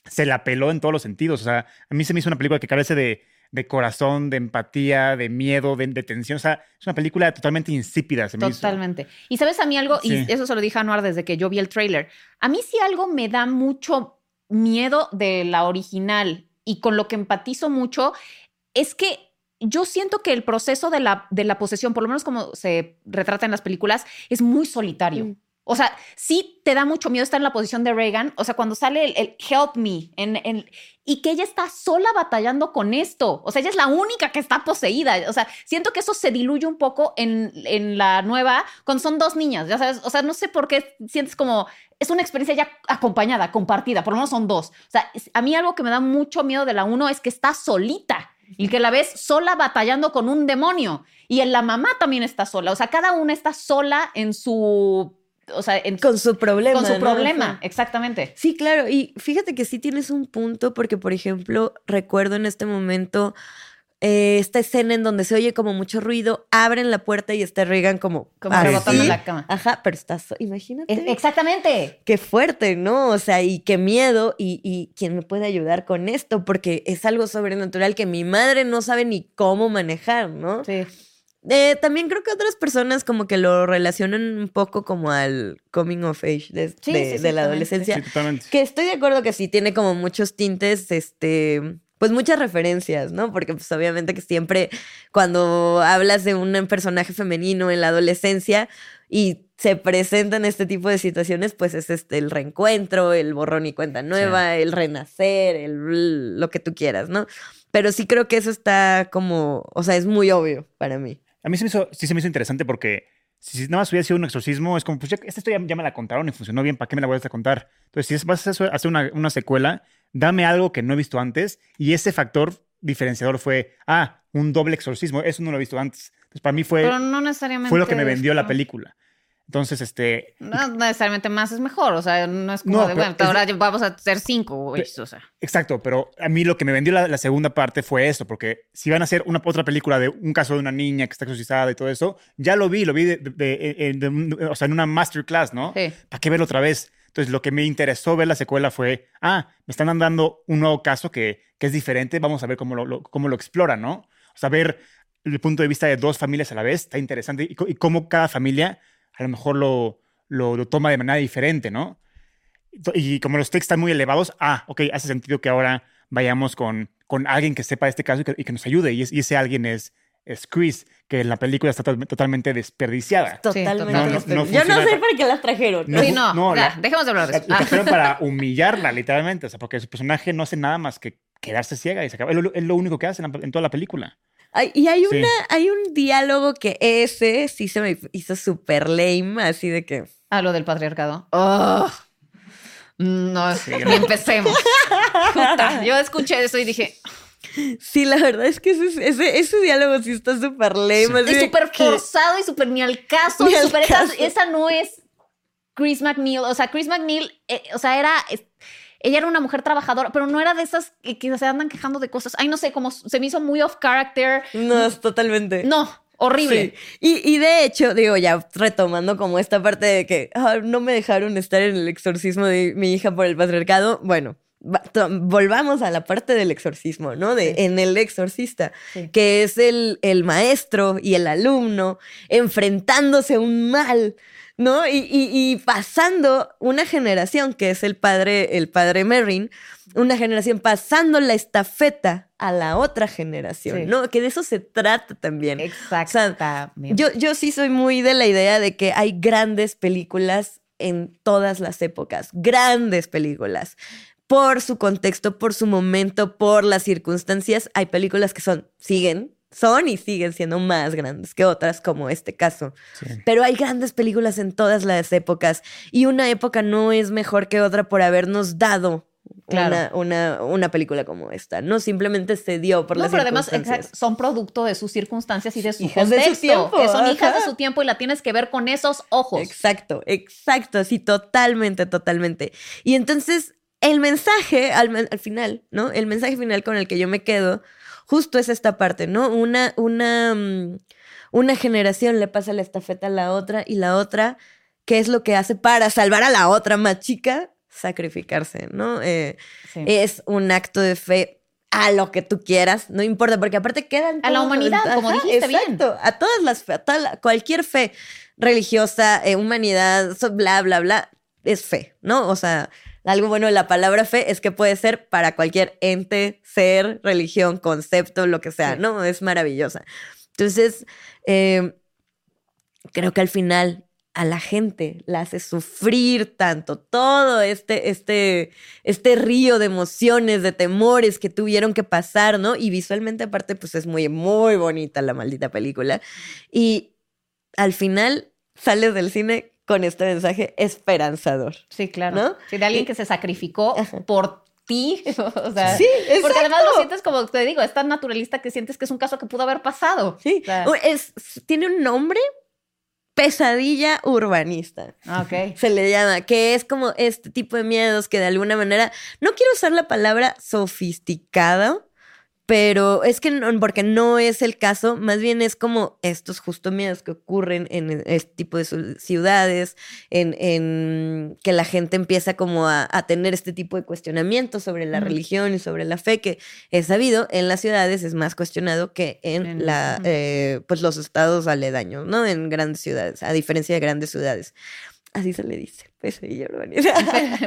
se la peló en todos los sentidos. O sea, a mí se me hizo una película que carece de, corazón, de empatía, de miedo, de, tensión. O sea, es una película totalmente insípida. Se me totalmente. Y sabes a mí algo, y eso se lo dije a Anuar desde que yo vi el tráiler. A mí sí algo me da mucho miedo de la original y con lo que empatizo mucho es que yo siento que el proceso de la, de la posesión, por lo menos como se retrata en las películas, es muy solitario. Mm. O sea, sí te da mucho miedo estar en la posición de Reagan. O sea, cuando sale el, help me en, y que ella está sola batallando con esto. O sea, ella es la única que está poseída. O sea, siento que eso se diluye un poco en, en la nueva cuando son dos niñas. Ya sabes, o sea, no sé por qué sientes como es una experiencia ya acompañada, compartida. Por lo menos son dos. O sea, a mí algo que me da mucho miedo de la uno es que está solita y que la ves sola batallando con un demonio. Y en la mamá también está sola. O sea, cada una está sola en su o sea, con su problema. Con su problema, exactamente. Sí, claro. Y fíjate que sí tienes un punto, porque, por ejemplo, recuerdo en este momento eh, esta escena en donde se oye como mucho ruido, abren la puerta y está Regan como. Como rebotando la cama. Ajá, pero estás. Imagínate. exactamente. Qué fuerte, ¿no? O sea, y qué miedo. Y, y quién me puede ayudar con esto, porque es algo sobrenatural que mi madre no sabe ni cómo manejar, ¿no? Sí. Eh, también creo que otras personas como que lo relacionan un poco como al coming of age de, la adolescencia. Que estoy de acuerdo que sí tiene como muchos tintes, este, pues muchas referencias, ¿no? Porque pues obviamente que siempre cuando hablas de un personaje femenino en la adolescencia y se presentan este tipo de situaciones, pues es este, el reencuentro, el borrón y cuenta nueva, el renacer, el lo que tú quieras, ¿no? Pero sí creo que eso está como, o sea, es muy obvio para mí. A mí se me hizo, sí se me hizo interesante porque si nada más hubiera sido un exorcismo, es como, pues ya, esta historia ya me la contaron y funcionó bien, ¿para qué me la voy a contar? Entonces, si vas a hacer una, una secuela, dame algo que no he visto antes y ese factor diferenciador fue, ah, un doble exorcismo, eso no lo he visto antes. Entonces, para mí fue, Pero no necesariamente fue lo que me vendió la película. Entonces, este. No necesariamente más es mejor. O sea, no es como de, bueno, ahora vamos a hacer cinco, güey. O sea. Exacto, pero a mí lo que me vendió la, segunda parte fue eso, porque si van a hacer una otra película de un caso de una niña que está exorcizada y todo eso, ya lo vi, lo vi de, o sea, en una masterclass, ¿no? Sí. ¿Para qué verlo otra vez? Entonces, lo que me interesó ver la secuela fue, ah, me están dando un nuevo caso que, que es diferente, vamos a ver cómo lo, cómo lo exploran, ¿no? O sea, ver el punto de vista de dos familias a la vez, está interesante, y, y cómo cada familia a lo mejor lo, lo, toma de manera diferente, ¿no? Y como los textos están muy elevados, ah, ok, hace sentido que ahora vayamos con, con alguien que sepa este caso y que, nos ayude. Y, ese alguien es, es Chris, que en la película está totalmente desperdiciada. Totalmente. Yo no sé por qué las trajeron. No, sí, no, dejemos de hablar de eso. La, trajeron para humillarla, literalmente. O sea, porque su personaje no hace nada más que quedarse ciega y se acaba. Es lo, único que hace en toda la película y hay una, hay un diálogo que ese sí se me hizo súper lame, así de que. Ah, lo del patriarcado. Oh. No, ni empecemos. yo escuché eso y dije, Sí, la verdad es que ese, ese, diálogo sí está súper lame. Y súper forzado y súper ni al caso. Esa, no es Chris McNeil. O sea, Chris McNeil, eh, o sea, era... Ella era una mujer trabajadora, pero no era de esas que, se andan quejando de cosas. Ay, no sé, como se me hizo muy off character. No, es totalmente. No, horrible. Y, de hecho, digo, ya retomando como esta parte de que ah, no me dejaron estar en el exorcismo de mi hija por el patriarcado, bueno, volvamos a la parte del exorcismo, ¿no? De en el exorcista, que es el, el, maestro y el alumno enfrentándose a un mal, ¿no? Y, pasando una generación, que es el padre, el padre Merrin, una generación pasando la estafeta a la otra generación, ¿no? Que de eso se trata también. Exactamente. yo, yo sí soy muy de la idea de que hay grandes películas en todas las épocas, grandes películas por su contexto, por su momento, por las circunstancias. Hay películas que son, siguen, son y siguen siendo más grandes que otras, como este caso. Pero hay grandes películas en todas las épocas y una época no es mejor que otra por habernos dado una, una, película como esta. No simplemente se dio por no, las pero además son producto de sus circunstancias y de su contexto. que son hijas de su tiempo y la tienes que ver con esos ojos. Exacto, exacto, sí, totalmente, totalmente. Y entonces el mensaje al, final, ¿no? El mensaje final con el que yo me quedo, justo es esta parte, ¿no? Una, una, mm, una generación le pasa la estafeta a la otra y la otra, ¿qué es lo que hace para salvar a la otra más chica? Sacrificarse, ¿no? Eh, es un acto de fe a lo que tú quieras, no importa, porque aparte quedan... A la humanidad, como dijiste exacto, A todas las fe, a cualquier fe religiosa, eh, humanidad, bla, bla, bla, es fe, ¿no? O sea, algo bueno de la palabra fe es que puede ser para cualquier ente, ser, religión, concepto, lo que sea, ¿no? Es maravillosa. Entonces, em, creo que al final a la gente la hace sufrir tanto todo este, este, este río de emociones, de temores que tuvieron que pasar, ¿no? Y visualmente aparte, pues es muy, muy bonita la maldita película. Y al final sales del cine con este mensaje esperanzador. Sí, claro. ¿no? Sí, de alguien que se sacrificó por ti. O sea, sí, exacto. Porque además lo sientes como te digo, es tan naturalista que sientes que es un caso que pudo haber pasado. Sí. es, tiene un nombre pesadilla urbanista. Ok. Se le llama, que es como este tipo de miedos que de alguna manera, no quiero usar la palabra sofisticado, pero es que no, porque no es el caso, más bien es como estos justo miedos que ocurren en este tipo de ciudades, en, que la gente empieza como a, tener este tipo de cuestionamientos sobre la religión y sobre la fe, que es sabido, en las ciudades es más cuestionado que en, la, eh, pues los estados aledaños, ¿no? En grandes ciudades, a diferencia de grandes ciudades. Así se le dice, pesadilla urbanista.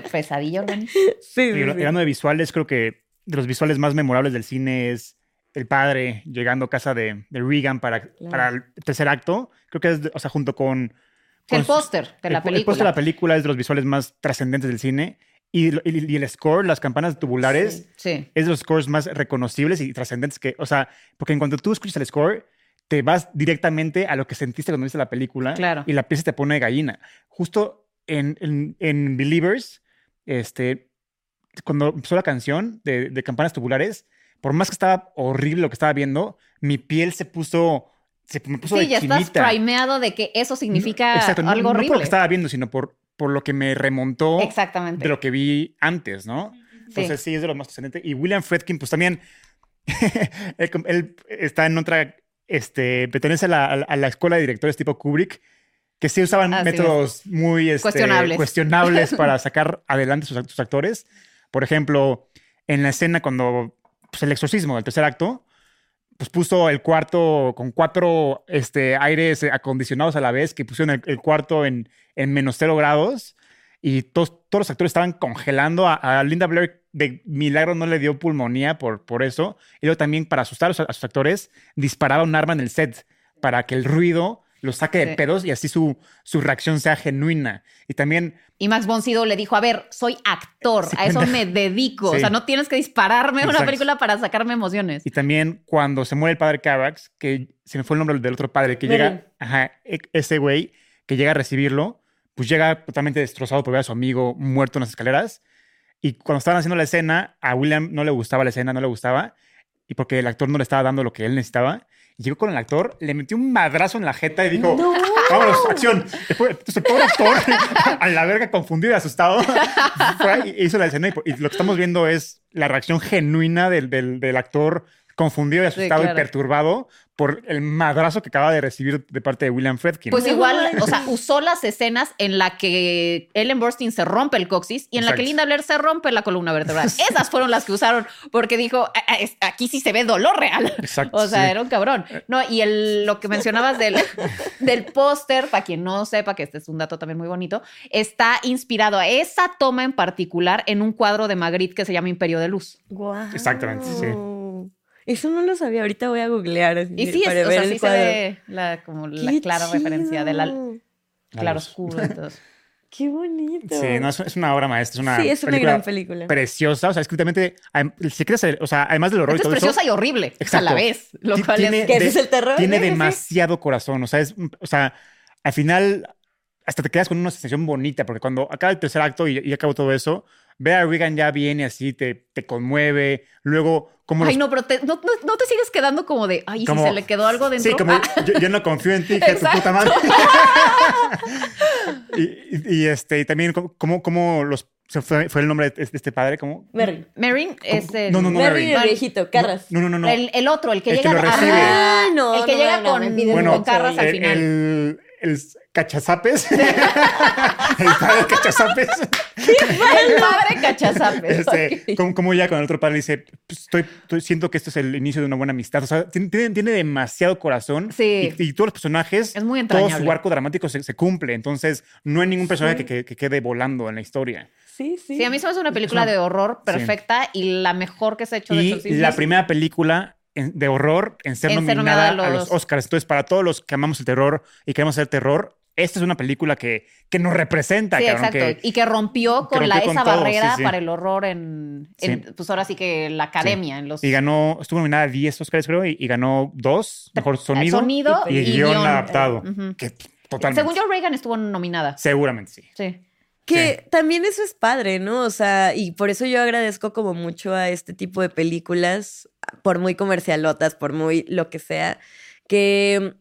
pesadilla urbanista. Sí, sí, Hablando de visuales, creo que de los visuales más memorables del cine es el padre llegando a casa de, Regan para, para el tercer acto. Creo que es, o sea, junto con... el póster de la película. El póster de la película es de los visuales más trascendentes del cine. Y, y, el score, las campanas tubulares, es de los scores más reconocibles y trascendentes que, o sea, porque en cuanto tú escuchas el score, te vas directamente a lo que sentiste cuando viste la película. Claro. Y la pieza te pone de gallina. Justo en, en, en Believers, este, cuando empezó la canción de, Campanas Tubulares, por más que estaba horrible lo que estaba viendo, mi piel se puso se me puso sí, ya estás primeado de que eso significa algo horrible. No por lo que estaba viendo, sino por, por lo que me remontó Exactamente. de lo que vi antes, ¿no? Entonces sí, es de lo más excelente. Y William Fredkin, pues también, él, está en otra, este, pertenece a la, a la, escuela de directores tipo Kubrick, que sí usaban métodos muy este, cuestionables. cuestionables para sacar adelante sus, sus actores. Por ejemplo, en la escena cuando pues, el exorcismo del tercer acto, pues puso el cuarto con cuatro este, aires acondicionados a la vez, que pusieron el, cuarto en, en, menos cero grados y todos, todos los actores estaban congelando. A, Linda Blair de milagro no le dio pulmonía por, por eso. Y luego también para asustar a, sus actores disparaba un arma en el set para que el ruido lo saque de pedos y así su, su reacción sea genuina. Y también... Y Max von Sydow le dijo, a ver, soy actor, a eso me dedico. O sea, no tienes que dispararme una película para sacarme emociones. Y también cuando se muere el padre Carax, que se me fue el nombre del otro padre, que llega, ajá, e, ese güey, que llega a recibirlo, pues llega totalmente destrozado por ver a su amigo muerto en las escaleras. Y cuando estaban haciendo la escena, a William no le gustaba la escena, no le gustaba. Y porque el actor no le estaba dando lo que él necesitaba. Llegó con el actor, le metió un madrazo en la jeta y dijo, vámonos, acción. Entonces el pobre actor, a la verga confundido y asustado, fue hizo la escena. Y, lo que estamos viendo es la reacción genuina del, del, del actor confundido y asustado y perturbado por el madrazo que acaba de recibir de parte de William Fredkin. Pues igual, o sea, usó las escenas en la que Ellen Burstyn se rompe el coxis y en la que Linda Blair se rompe la columna vertebral. Esas fueron las que usaron porque dijo, aquí sí se ve dolor real. Exacto. O sea, era un cabrón. No, y el, lo que mencionabas del, del póster, para quien no sepa, que este es un dato también muy bonito, está inspirado a esa toma en particular en un cuadro de Magritte que se llama Imperio de Luz. Exactamente, sí. Eso no lo sabía, ahorita voy a googlear. y sí, para ver sí se ve la, como la clara referencia de la claro oscuro y todo. Qué bonito. Sí, no, es, una obra maestra. Es una sí, es una gran película. Preciosa. O sea, escritamente, si quieres, o sea, además del horror. Es preciosa y horrible a la vez. Lo cual tiene, es, es el terror. Tiene demasiado corazón. O sea, es, o sea, al final hasta te quedas con una sensación bonita, porque cuando acaba el tercer acto y, y acaba todo eso, ve a Regan ya viene así, te, te conmueve. Luego, como. Ay, no, pero no, no, te sigues quedando como de, ay, si se le quedó algo dentro. Sí, como yo, no confío en ti, que tu puta madre. y, este, y también, como, como los fue, fue, el nombre de este padre? ¿Cómo? Merrin. Merrin es el. No, no, no. Merrin, el viejito, Carras. No, no, no. no. El, el, otro, el que el llega. Que lo recibe. Ah, no. El que llega con, bueno, con Carras al final. El, el cachazapes. el padre cachazapes. el padre cachazapes. Este, como, como, ya con el otro padre dice, pues, estoy, estoy, siento que esto es el inicio de una buena amistad. O sea, tiene, tiene demasiado corazón. Sí. Y, y, todos los personajes, es muy todo su arco dramático se, se, cumple. Entonces, no hay ningún personaje sí. que, que, quede volando en la historia. Sí, sí. Sí, a mí se me hace una película de horror perfecta sí. y la mejor que se ha hecho de Y la primera película de horror en ser, en nominada, ser a, los... a, los... Oscars. Entonces, para todos los que amamos el terror y queremos hacer terror, esta es una película que, que nos representa. Sí, cabrón, exacto. Que, y que rompió con que rompió la, esa barrera sí, sí. para el horror en, en pues ahora sí que la academia. En los... Y ganó, estuvo nominada a 10 Oscars, creo, y, y ganó dos. Mejor sonido, sonido y, y, guion, guion adaptado. Uh -huh. que, totalmente. Según yo, Reagan estuvo nominada. Seguramente sí. Sí. Que Sí. también eso es padre, ¿no? O sea, y por eso yo agradezco como mucho a este tipo de películas, por muy comercialotas, por muy lo que sea, que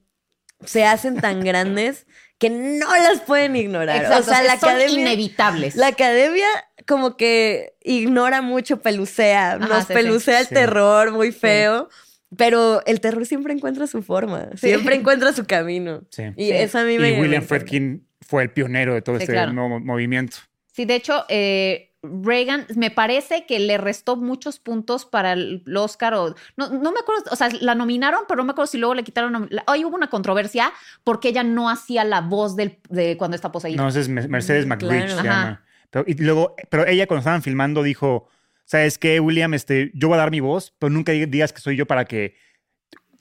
se hacen tan grandes que no las pueden ignorar. Exacto, o sea, la son academia. inevitables. La academia como que ignora mucho, pelucea, Ajá, nos sí, pelucea sí. el Sí. terror muy feo. Pero el terror siempre encuentra su forma, Sí. siempre encuentra su camino. Sí. Y Sí. eso a mí me Y William Friedkin fue el pionero de todo Sí, este claro. nuevo movimiento. Sí, de hecho, eh, Reagan me parece que le restó muchos puntos para el Oscar o no, no me acuerdo, o sea, la nominaron, pero no me acuerdo si luego le quitaron. Hoy hubo una controversia porque ella no hacía la voz del, de cuando está poseída. No, es Me- Mercedes Mm, claro. se llama. Pero, y luego, pero ella cuando estaban filmando dijo, ¿sabes qué, William? Este, yo voy a dar mi voz, pero nunca digas que soy yo para que...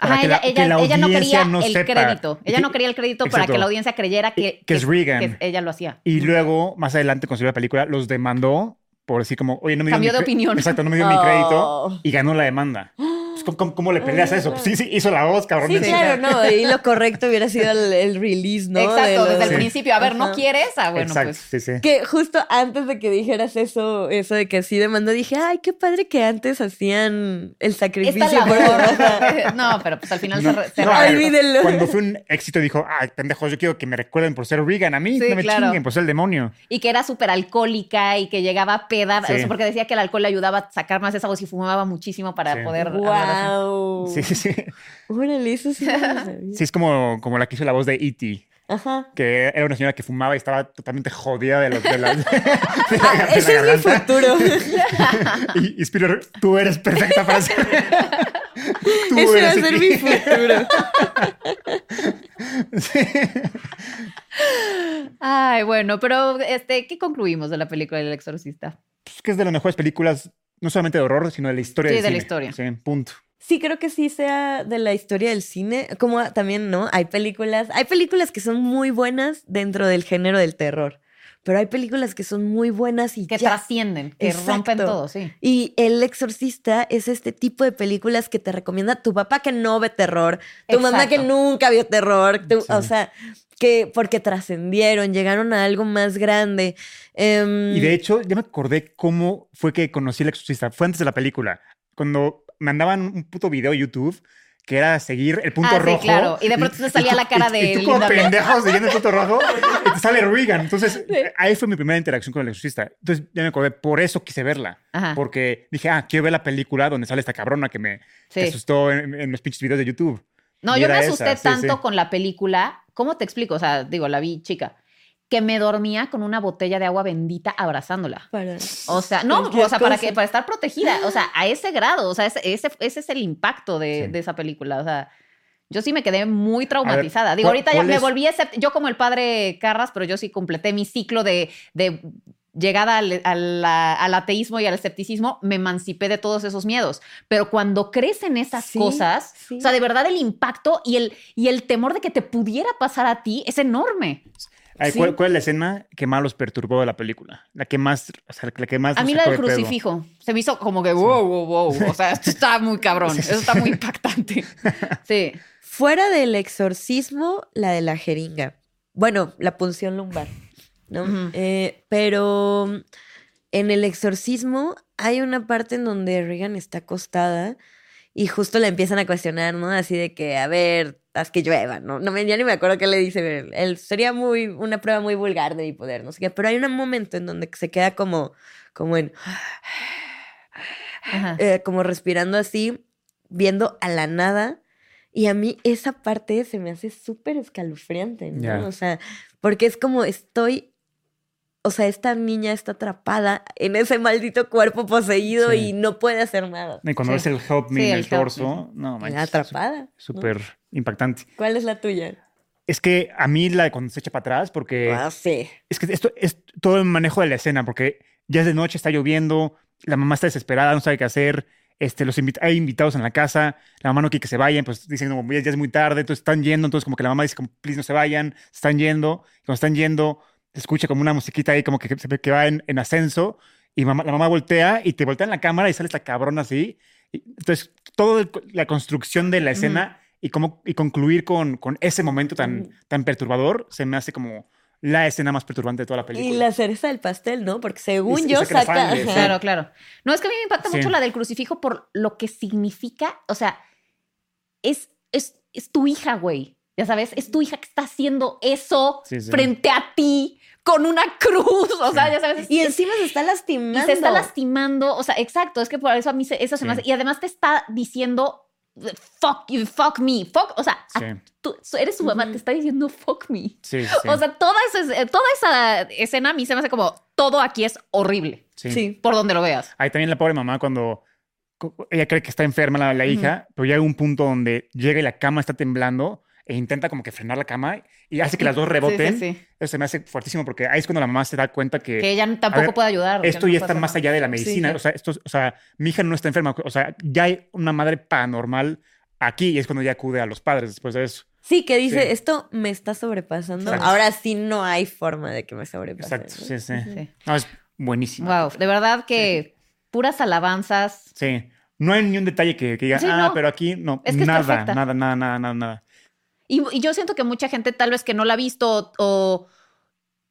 para Ajá, que ella, la- que ella, la ella no quería no el sepa. crédito. Ella Que- no quería el crédito para que la audiencia creyera que, Que es Reagan. que ella lo hacía. Y luego, más adelante, cuando salió la película, los demandó por decir como, oye, no me dio Cambió mi de opinión. Exacto, no me dio mi Oh. crédito y ganó la demanda. Pues, ¿cómo, cómo, cómo le peleas a eso? Pues sí, sí, hizo la voz, cabrón. Sí, Sí. claro, no. Y lo correcto hubiera sido el, el release, ¿no? Exacto, De los- desde el Sí. principio. A ver, ¿no Ajá. quieres? Ah, bueno, Exacto, pues. sí, sí. Que justo antes de que dijeras eso, eso de que sí demandó, dije, ay, qué padre que antes hacían el Esta sacrificio por labor. No, pero pues al final No, se, re- se no, Olvídenlo. Cuando fue un éxito dijo, ay, pendejos, yo quiero que me recuerden por ser Reagan. A mí Sí, no me claro. chinguen por ser el demonio. Y que era súper alcohólica y que llegaba a peda, Sí. o sea, porque decía que el alcohol le ayudaba a sacar más esa voz y fumaba muchísimo para Sí. poder así. Wow. Sí, sí, sí. Órale, eso sí. es como, como la que hizo la voz de E.T., Ajá. que era una señora que fumaba y estaba totalmente jodida de, los, de, las- de la, Ah, de la ese es mi futuro. Y, y Spielberg, tú eres perfecta para ser. Tú Ese va a eres ser E.T.. mi futuro. Sí. Ay, bueno, pero este, ¿qué concluimos de la película del exorcista? Pues que es de las mejores películas, no solamente de horror, sino de la historia Sí, del de la historia. Sí, punto. Sí, creo que sí sea de la historia del cine. Como también, ¿no? Hay películas, hay películas que son muy buenas dentro del género del terror. Pero hay películas que son muy buenas y Que ya. trascienden, que Exacto. rompen todo, sí. Y El Exorcista es este tipo de películas que te recomienda tu papá que no ve terror, tu mamá que nunca vio terror, tu- Sí. o sea, que porque trascendieron, llegaron a algo más grande. Em, y de hecho, ya me acordé cómo fue que conocí El Exorcista. Fue antes de la película. Cuando mandaban un puto video a YouTube que era seguir el punto ah, rojo. Sí, claro. Y de pronto te salía la cara de. Y, tú como pendejo siguiendo el punto rojo, y te sale Regan. Entonces, ahí fue mi primera interacción con el exorcista. Entonces, ya me acordé, por eso quise verla. Porque dije, ah, quiero ver la película donde sale esta cabrona que me asustó en, los pinches videos de YouTube. No, yo me asusté tanto con la película. ¿Cómo te explico? O sea, digo, la vi chica que me dormía con una botella de agua bendita abrazándola. o sea, no, o sea, para, que, para estar protegida, o sea, a ese grado, o sea, ese, ese, es el impacto de, esa película, o sea, yo sí me quedé muy traumatizada. Digo, ahorita ya me volví, yo como el padre Carras, pero yo sí completé mi ciclo de, de llegada al, ateísmo y al escepticismo, me emancipé de todos esos miedos. Pero cuando crecen esas cosas, o sea, de verdad el impacto y el, y el temor de que te pudiera pasar a ti es enorme. ¿cuál, es la escena que más los perturbó de la película? La que más, o sea, la que más. A mí la del crucifijo. Se me hizo como que wow, wow, wow. O sea, esto está muy cabrón. Eso está muy impactante. Sí. Fuera del exorcismo, la de la jeringa. Bueno, la punción lumbar. ¿No? Eh, pero en el exorcismo hay una parte en donde Regan está acostada y justo la empiezan a cuestionar, ¿no? Así de que, a ver, haz que llueva, ¿no? no ya ni me acuerdo qué le dice. Él sería muy, una prueba muy vulgar de mi poder, no sé qué. Pero hay un momento en donde se queda como, como en. Eh, como respirando así, viendo a la nada. Y a mí esa parte se me hace súper escalofriante, ¿no? O sea, porque es como estoy o sea, esta niña está atrapada en ese maldito cuerpo poseído y no puede hacer nada. Y cuando ves el help me en el, torso, no manches. Atrapada. Súper impactante. ¿Cuál es la tuya? Es que a mí la de cuando se echa para atrás, porque. Ah, sí. Es que esto es todo el manejo de la escena, porque ya es de noche, está lloviendo, la mamá está desesperada, no sabe qué hacer. Este, los hay invitados en la casa, la mamá no quiere que se vayan, pues dicen como ya, es muy tarde, entonces están yendo, entonces como que la mamá dice como, please no se vayan, están yendo, cuando están yendo, escucha como una musiquita ahí como que se ve que va en, ascenso y la mamá voltea y te voltea en la cámara y sale esta cabrona así. entonces, toda la construcción de la escena y, como, y concluir con, con ese momento tan, tan perturbador se me hace como la escena más perturbante de toda la película. Y la cereza del pastel, ¿no? Porque según yo saca... Claro, claro. No, es que a mí me impacta mucho la del crucifijo por lo que significa, o sea, es, es, es tu hija, güey. Ya sabes, es tu hija que está haciendo eso frente a ti con una cruz, o sea, ya sabes. Y encima se está lastimando. se está lastimando, o sea, exacto, es que por eso a mí eso se me hace. Y además te está diciendo, fuck you, fuck me, fuck, o sea, tú eres su mamá, te está diciendo fuck me. Sí, o sea, toda esa, toda esa escena a mí se me hace como, todo aquí es horrible. Sí. Por donde lo veas. Ahí también la pobre mamá cuando ella cree que está enferma la, la hija, pero llega un punto donde llega y la cama está temblando e intenta como que frenar la cama y hace que las dos reboten. Eso se me hace fuertísimo porque ahí es cuando la mamá se da cuenta que... Que ella tampoco puede ayudar. Esto ya está más allá de la medicina. O, sea, esto, o sea, mi hija no está enferma. O sea, ya hay una madre paranormal aquí y es cuando ya acude a los padres después de eso. Sí, que dice, esto me está sobrepasando. Ahora sí no hay forma de que me sobrepase. Exacto, sí, sí. No, es buenísimo. Wow, de verdad que puras alabanzas. Sí. No hay ni un detalle que, que diga, ah, pero aquí no, nada, nada, nada, nada, nada, nada. Y, yo siento que mucha gente tal vez que no la ha visto o,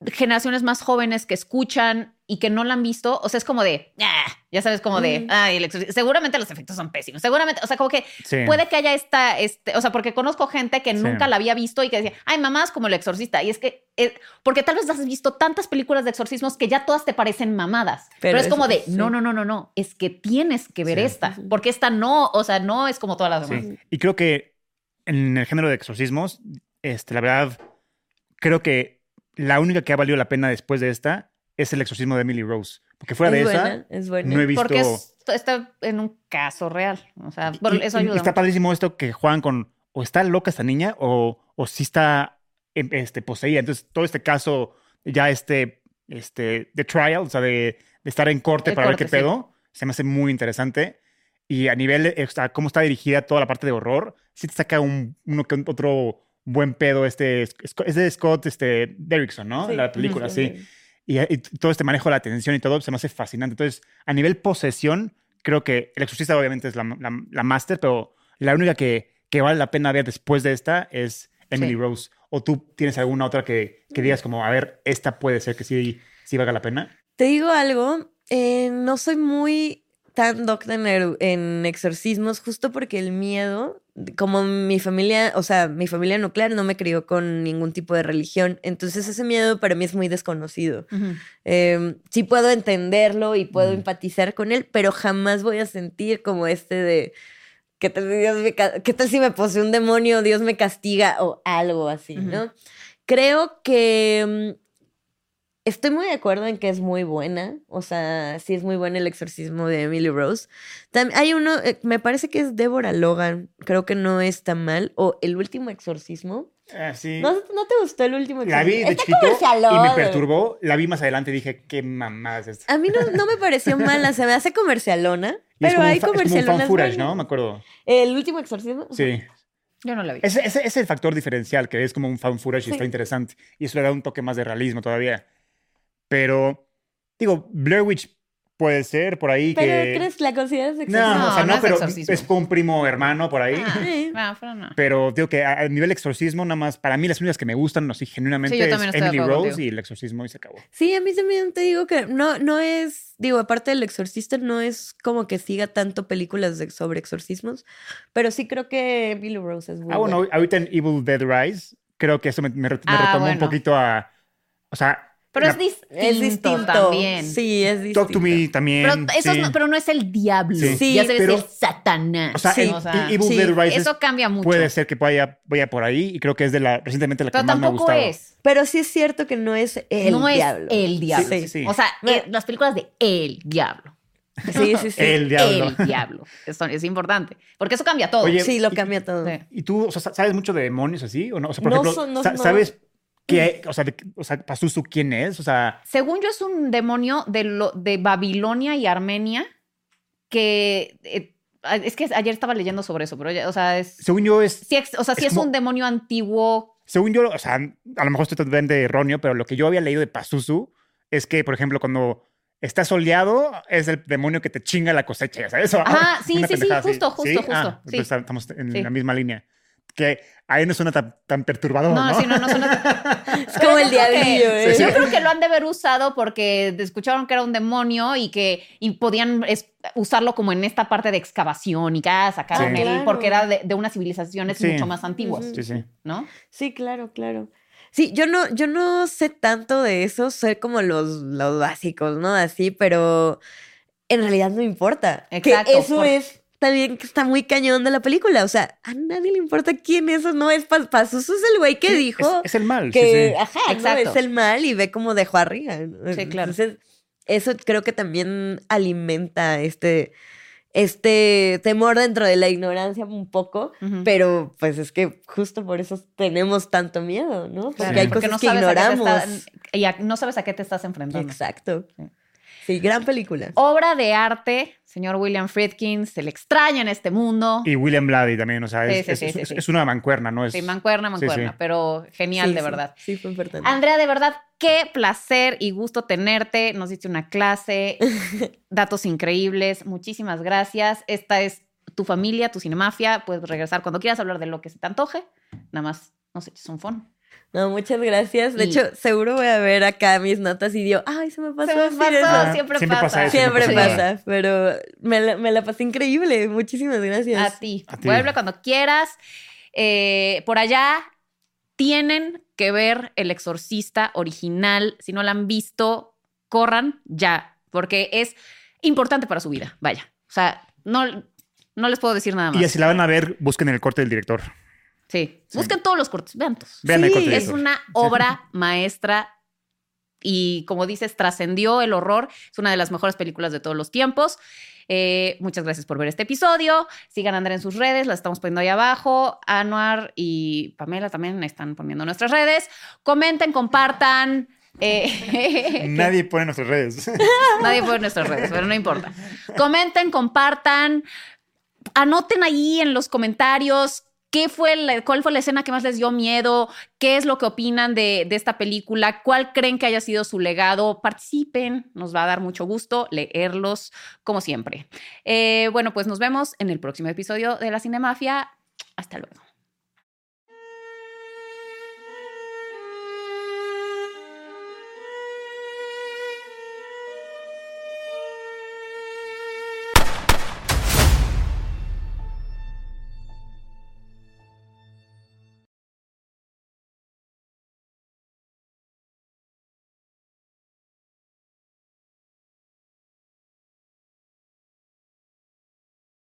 generaciones más jóvenes que escuchan y que no la han visto, o sea, es como de, ah", ya sabes, como de, ay, seguramente los efectos son pésimos, seguramente, o sea, como que puede que haya esta, este, o sea, porque conozco gente que nunca la había visto y que decía, ay, mamás como el exorcista, y es que, eh, porque tal vez has visto tantas películas de exorcismos que ya todas te parecen mamadas, pero, es como de, no, no, no, no, no, es que tienes que ver esta, porque esta no, o sea, no es como todas las demás. Y creo que en el género de exorcismos, este, la verdad, creo que la única que ha valido la pena después de esta es el exorcismo de Emily Rose. Porque fuera de esa, no he visto... Porque está en un caso real. O sea, eso ayuda. está padrísimo esto que juegan con o está loca esta niña o, o sí está em, este, poseída. Entonces, todo este caso, ya este, este, de trial, o sea, de, estar en corte para ver qué pedo, se me hace muy interesante. Y a nivel, de, cómo está dirigida toda la parte de horror, sí te saca un, uno que otro buen pedo. Este, es de Scott este, Derrickson, ¿no? La película, sí. Y, todo este manejo de la atención y todo se me hace fascinante. Entonces, a nivel posesión, creo que El Exorcista obviamente es la, la, máster, pero la única que, que, vale la pena ver después de esta es Emily Rose. ¿O tú tienes alguna otra que, que digas como, a ver, esta puede ser que sí, sí valga la pena? Te digo algo, eh, no soy muy tan doctor en exorcismos justo porque el miedo, como mi familia, o sea, mi familia nuclear no me crió con ningún tipo de religión, entonces ese miedo para mí es muy desconocido. Em, sí puedo entenderlo y puedo empatizar con él, pero jamás voy a sentir como este de... ¿Qué tal, ¿Qué tal si me posee un demonio, Dios me castiga o algo así, ¿no? Creo que mm, Estoy muy de acuerdo en que es muy buena. O sea, sí es muy buena el exorcismo de Emily Rose. hay uno, eh, me parece que es Deborah Logan. Creo que no está mal. O El último exorcismo. Ah, sí. ¿No, te gustó el último exorcismo? La vi de chiquito y me perturbó. La vi más adelante y dije, qué mamada es esta. A mí no, me pareció mala. Se me hace comercialona. pero hay comercialonas. Es como un ¿no? Me acuerdo. ¿El último exorcismo? Sí. Yo no la vi. Ese, es el factor diferencial, que es como un fan y está interesante. Y eso le da un toque más de realismo todavía. Pero, digo, Blair Witch puede ser por ahí ¿Pero que... crees la consideras exorcismo? No, o sea, no, pero es un primo hermano por ahí. Ah, pero no. Pero digo que a, nivel exorcismo, nada más, para mí las únicas que me gustan, no sé, genuinamente, es Emily Rose y el exorcismo y se acabó. Sí, a mí también te digo que no, no es, digo, aparte del exorcista, no es como que siga tanto películas de, sobre exorcismos, pero sí creo que Emily Rose es muy Ah, bueno, ahorita en Evil Dead Rise, creo que eso me, me, ah, retomó un poquito a... O sea, pero es, distinto también. Sí, es distinto. Talk to me también. Pero, eso no, pero no es el diablo. Sí, ya se pero, el Satanás. O sea, sí. Evil Dead Rises eso cambia mucho. Puede ser que vaya, vaya por ahí y creo que es de la recientemente la que más me ha gustado. Es. Pero sí es cierto que no es el no diablo. No es el diablo. O sea, eh, las películas de el diablo. Sí, sí, sí. El diablo. El diablo. Eso es importante. Porque eso cambia todo. sí, lo cambia todo. ¿Y tú o sea, sabes mucho de demonios así? ¿O no? O sea, por ejemplo, no, ¿sabes ¿Qué, o sea, o sea, Pazuzu, ¿quién es? O sea. Según yo, es un demonio de, lo, de Babilonia y Armenia que. Eh, es que ayer estaba leyendo sobre eso, pero, o sea, es. Según yo, es. Sí, o sea, sí es, un demonio antiguo. Según yo, o sea, a lo mejor estoy totalmente erróneo, pero lo que yo había leído de Pazuzu es que, por ejemplo, cuando está soleado, es el demonio que te chinga la cosecha, ¿sabes? Ah, sí, sí, sí, justo, justo, justo. Ah, estamos en la misma línea que ahí no suena tan, tan perturbador. No, no, sí, no, no suena Es como el diablillo, ¿eh? Yo creo que lo han de haber usado porque escucharon que era un demonio y que y podían usarlo como en esta parte de excavación y que sacaron porque era de, unas civilizaciones mucho más antiguas. Sí, sí. ¿No? Sí, claro, claro. Sí, yo no, yo no sé tanto de eso, sé como los, los básicos, ¿no? Así, pero en realidad no importa. Exacto. Que eso es también que está muy cañón de la película. O sea, a nadie le importa quién es o no es Pazuzu. Es el güey que dijo. Es, el mal. Que, Ajá, Exacto. es el mal y ve cómo dejó arriba. Sí, claro. Entonces, eso creo que también alimenta este, este temor dentro de la ignorancia un poco, pero pues es que justo por eso tenemos tanto miedo, ¿no? Porque hay cosas que ignoramos. y no sabes a qué te estás enfrentando. Exacto. Sí, gran película. Obra de arte, señor William Friedkin, se le extraña en este mundo. Y William Blady también, o sea, es, una mancuerna, ¿no? Es, sí, mancuerna, mancuerna, pero genial, de verdad. Sí, fue importante. Andrea, de verdad, qué placer y gusto tenerte. Nos diste una clase, datos increíbles. Muchísimas gracias. Esta es tu familia, tu cinemafia. Puedes regresar cuando quieras hablar de lo que se te antoje. Nada más nos eches un phone. No, muchas gracias. De hecho, seguro voy a ver acá mis notas y digo, ay, se me pasó. Se me pasó, siempre, pasa. siempre, pasa. pero me la, me la, pasé increíble. Muchísimas gracias. A ti. Vuelve cuando quieras. Eh, por allá tienen que ver El Exorcista original. Si no la han visto, corran ya, porque es importante para su vida. Vaya. O sea, no, no les puedo decir nada más. Y si la van a ver, busquen el corte del director. Sí. Busquen todos los cortes, vean todos. Vean sí, es una obra maestra y como dices, trascendió el horror. Es una de las mejores películas de todos los tiempos. Eh, muchas gracias por ver este episodio. Sigan a Andrea en sus redes, las estamos poniendo ahí abajo. Anuar y Pamela también están poniendo nuestras redes. Comenten, compartan. Eh, Nadie pone nuestras redes. Nadie pone nuestras redes, pero no importa. Comenten, compartan. Anoten ahí en los comentarios ¿Qué fue ¿Cuál fue la escena que más les dio miedo? ¿Qué es lo que opinan de, esta película? ¿Cuál creen que haya sido su legado? Participen, nos va a dar mucho gusto leerlos, como siempre. Eh, bueno, pues nos vemos en el próximo episodio de La Cinemafia. Hasta luego.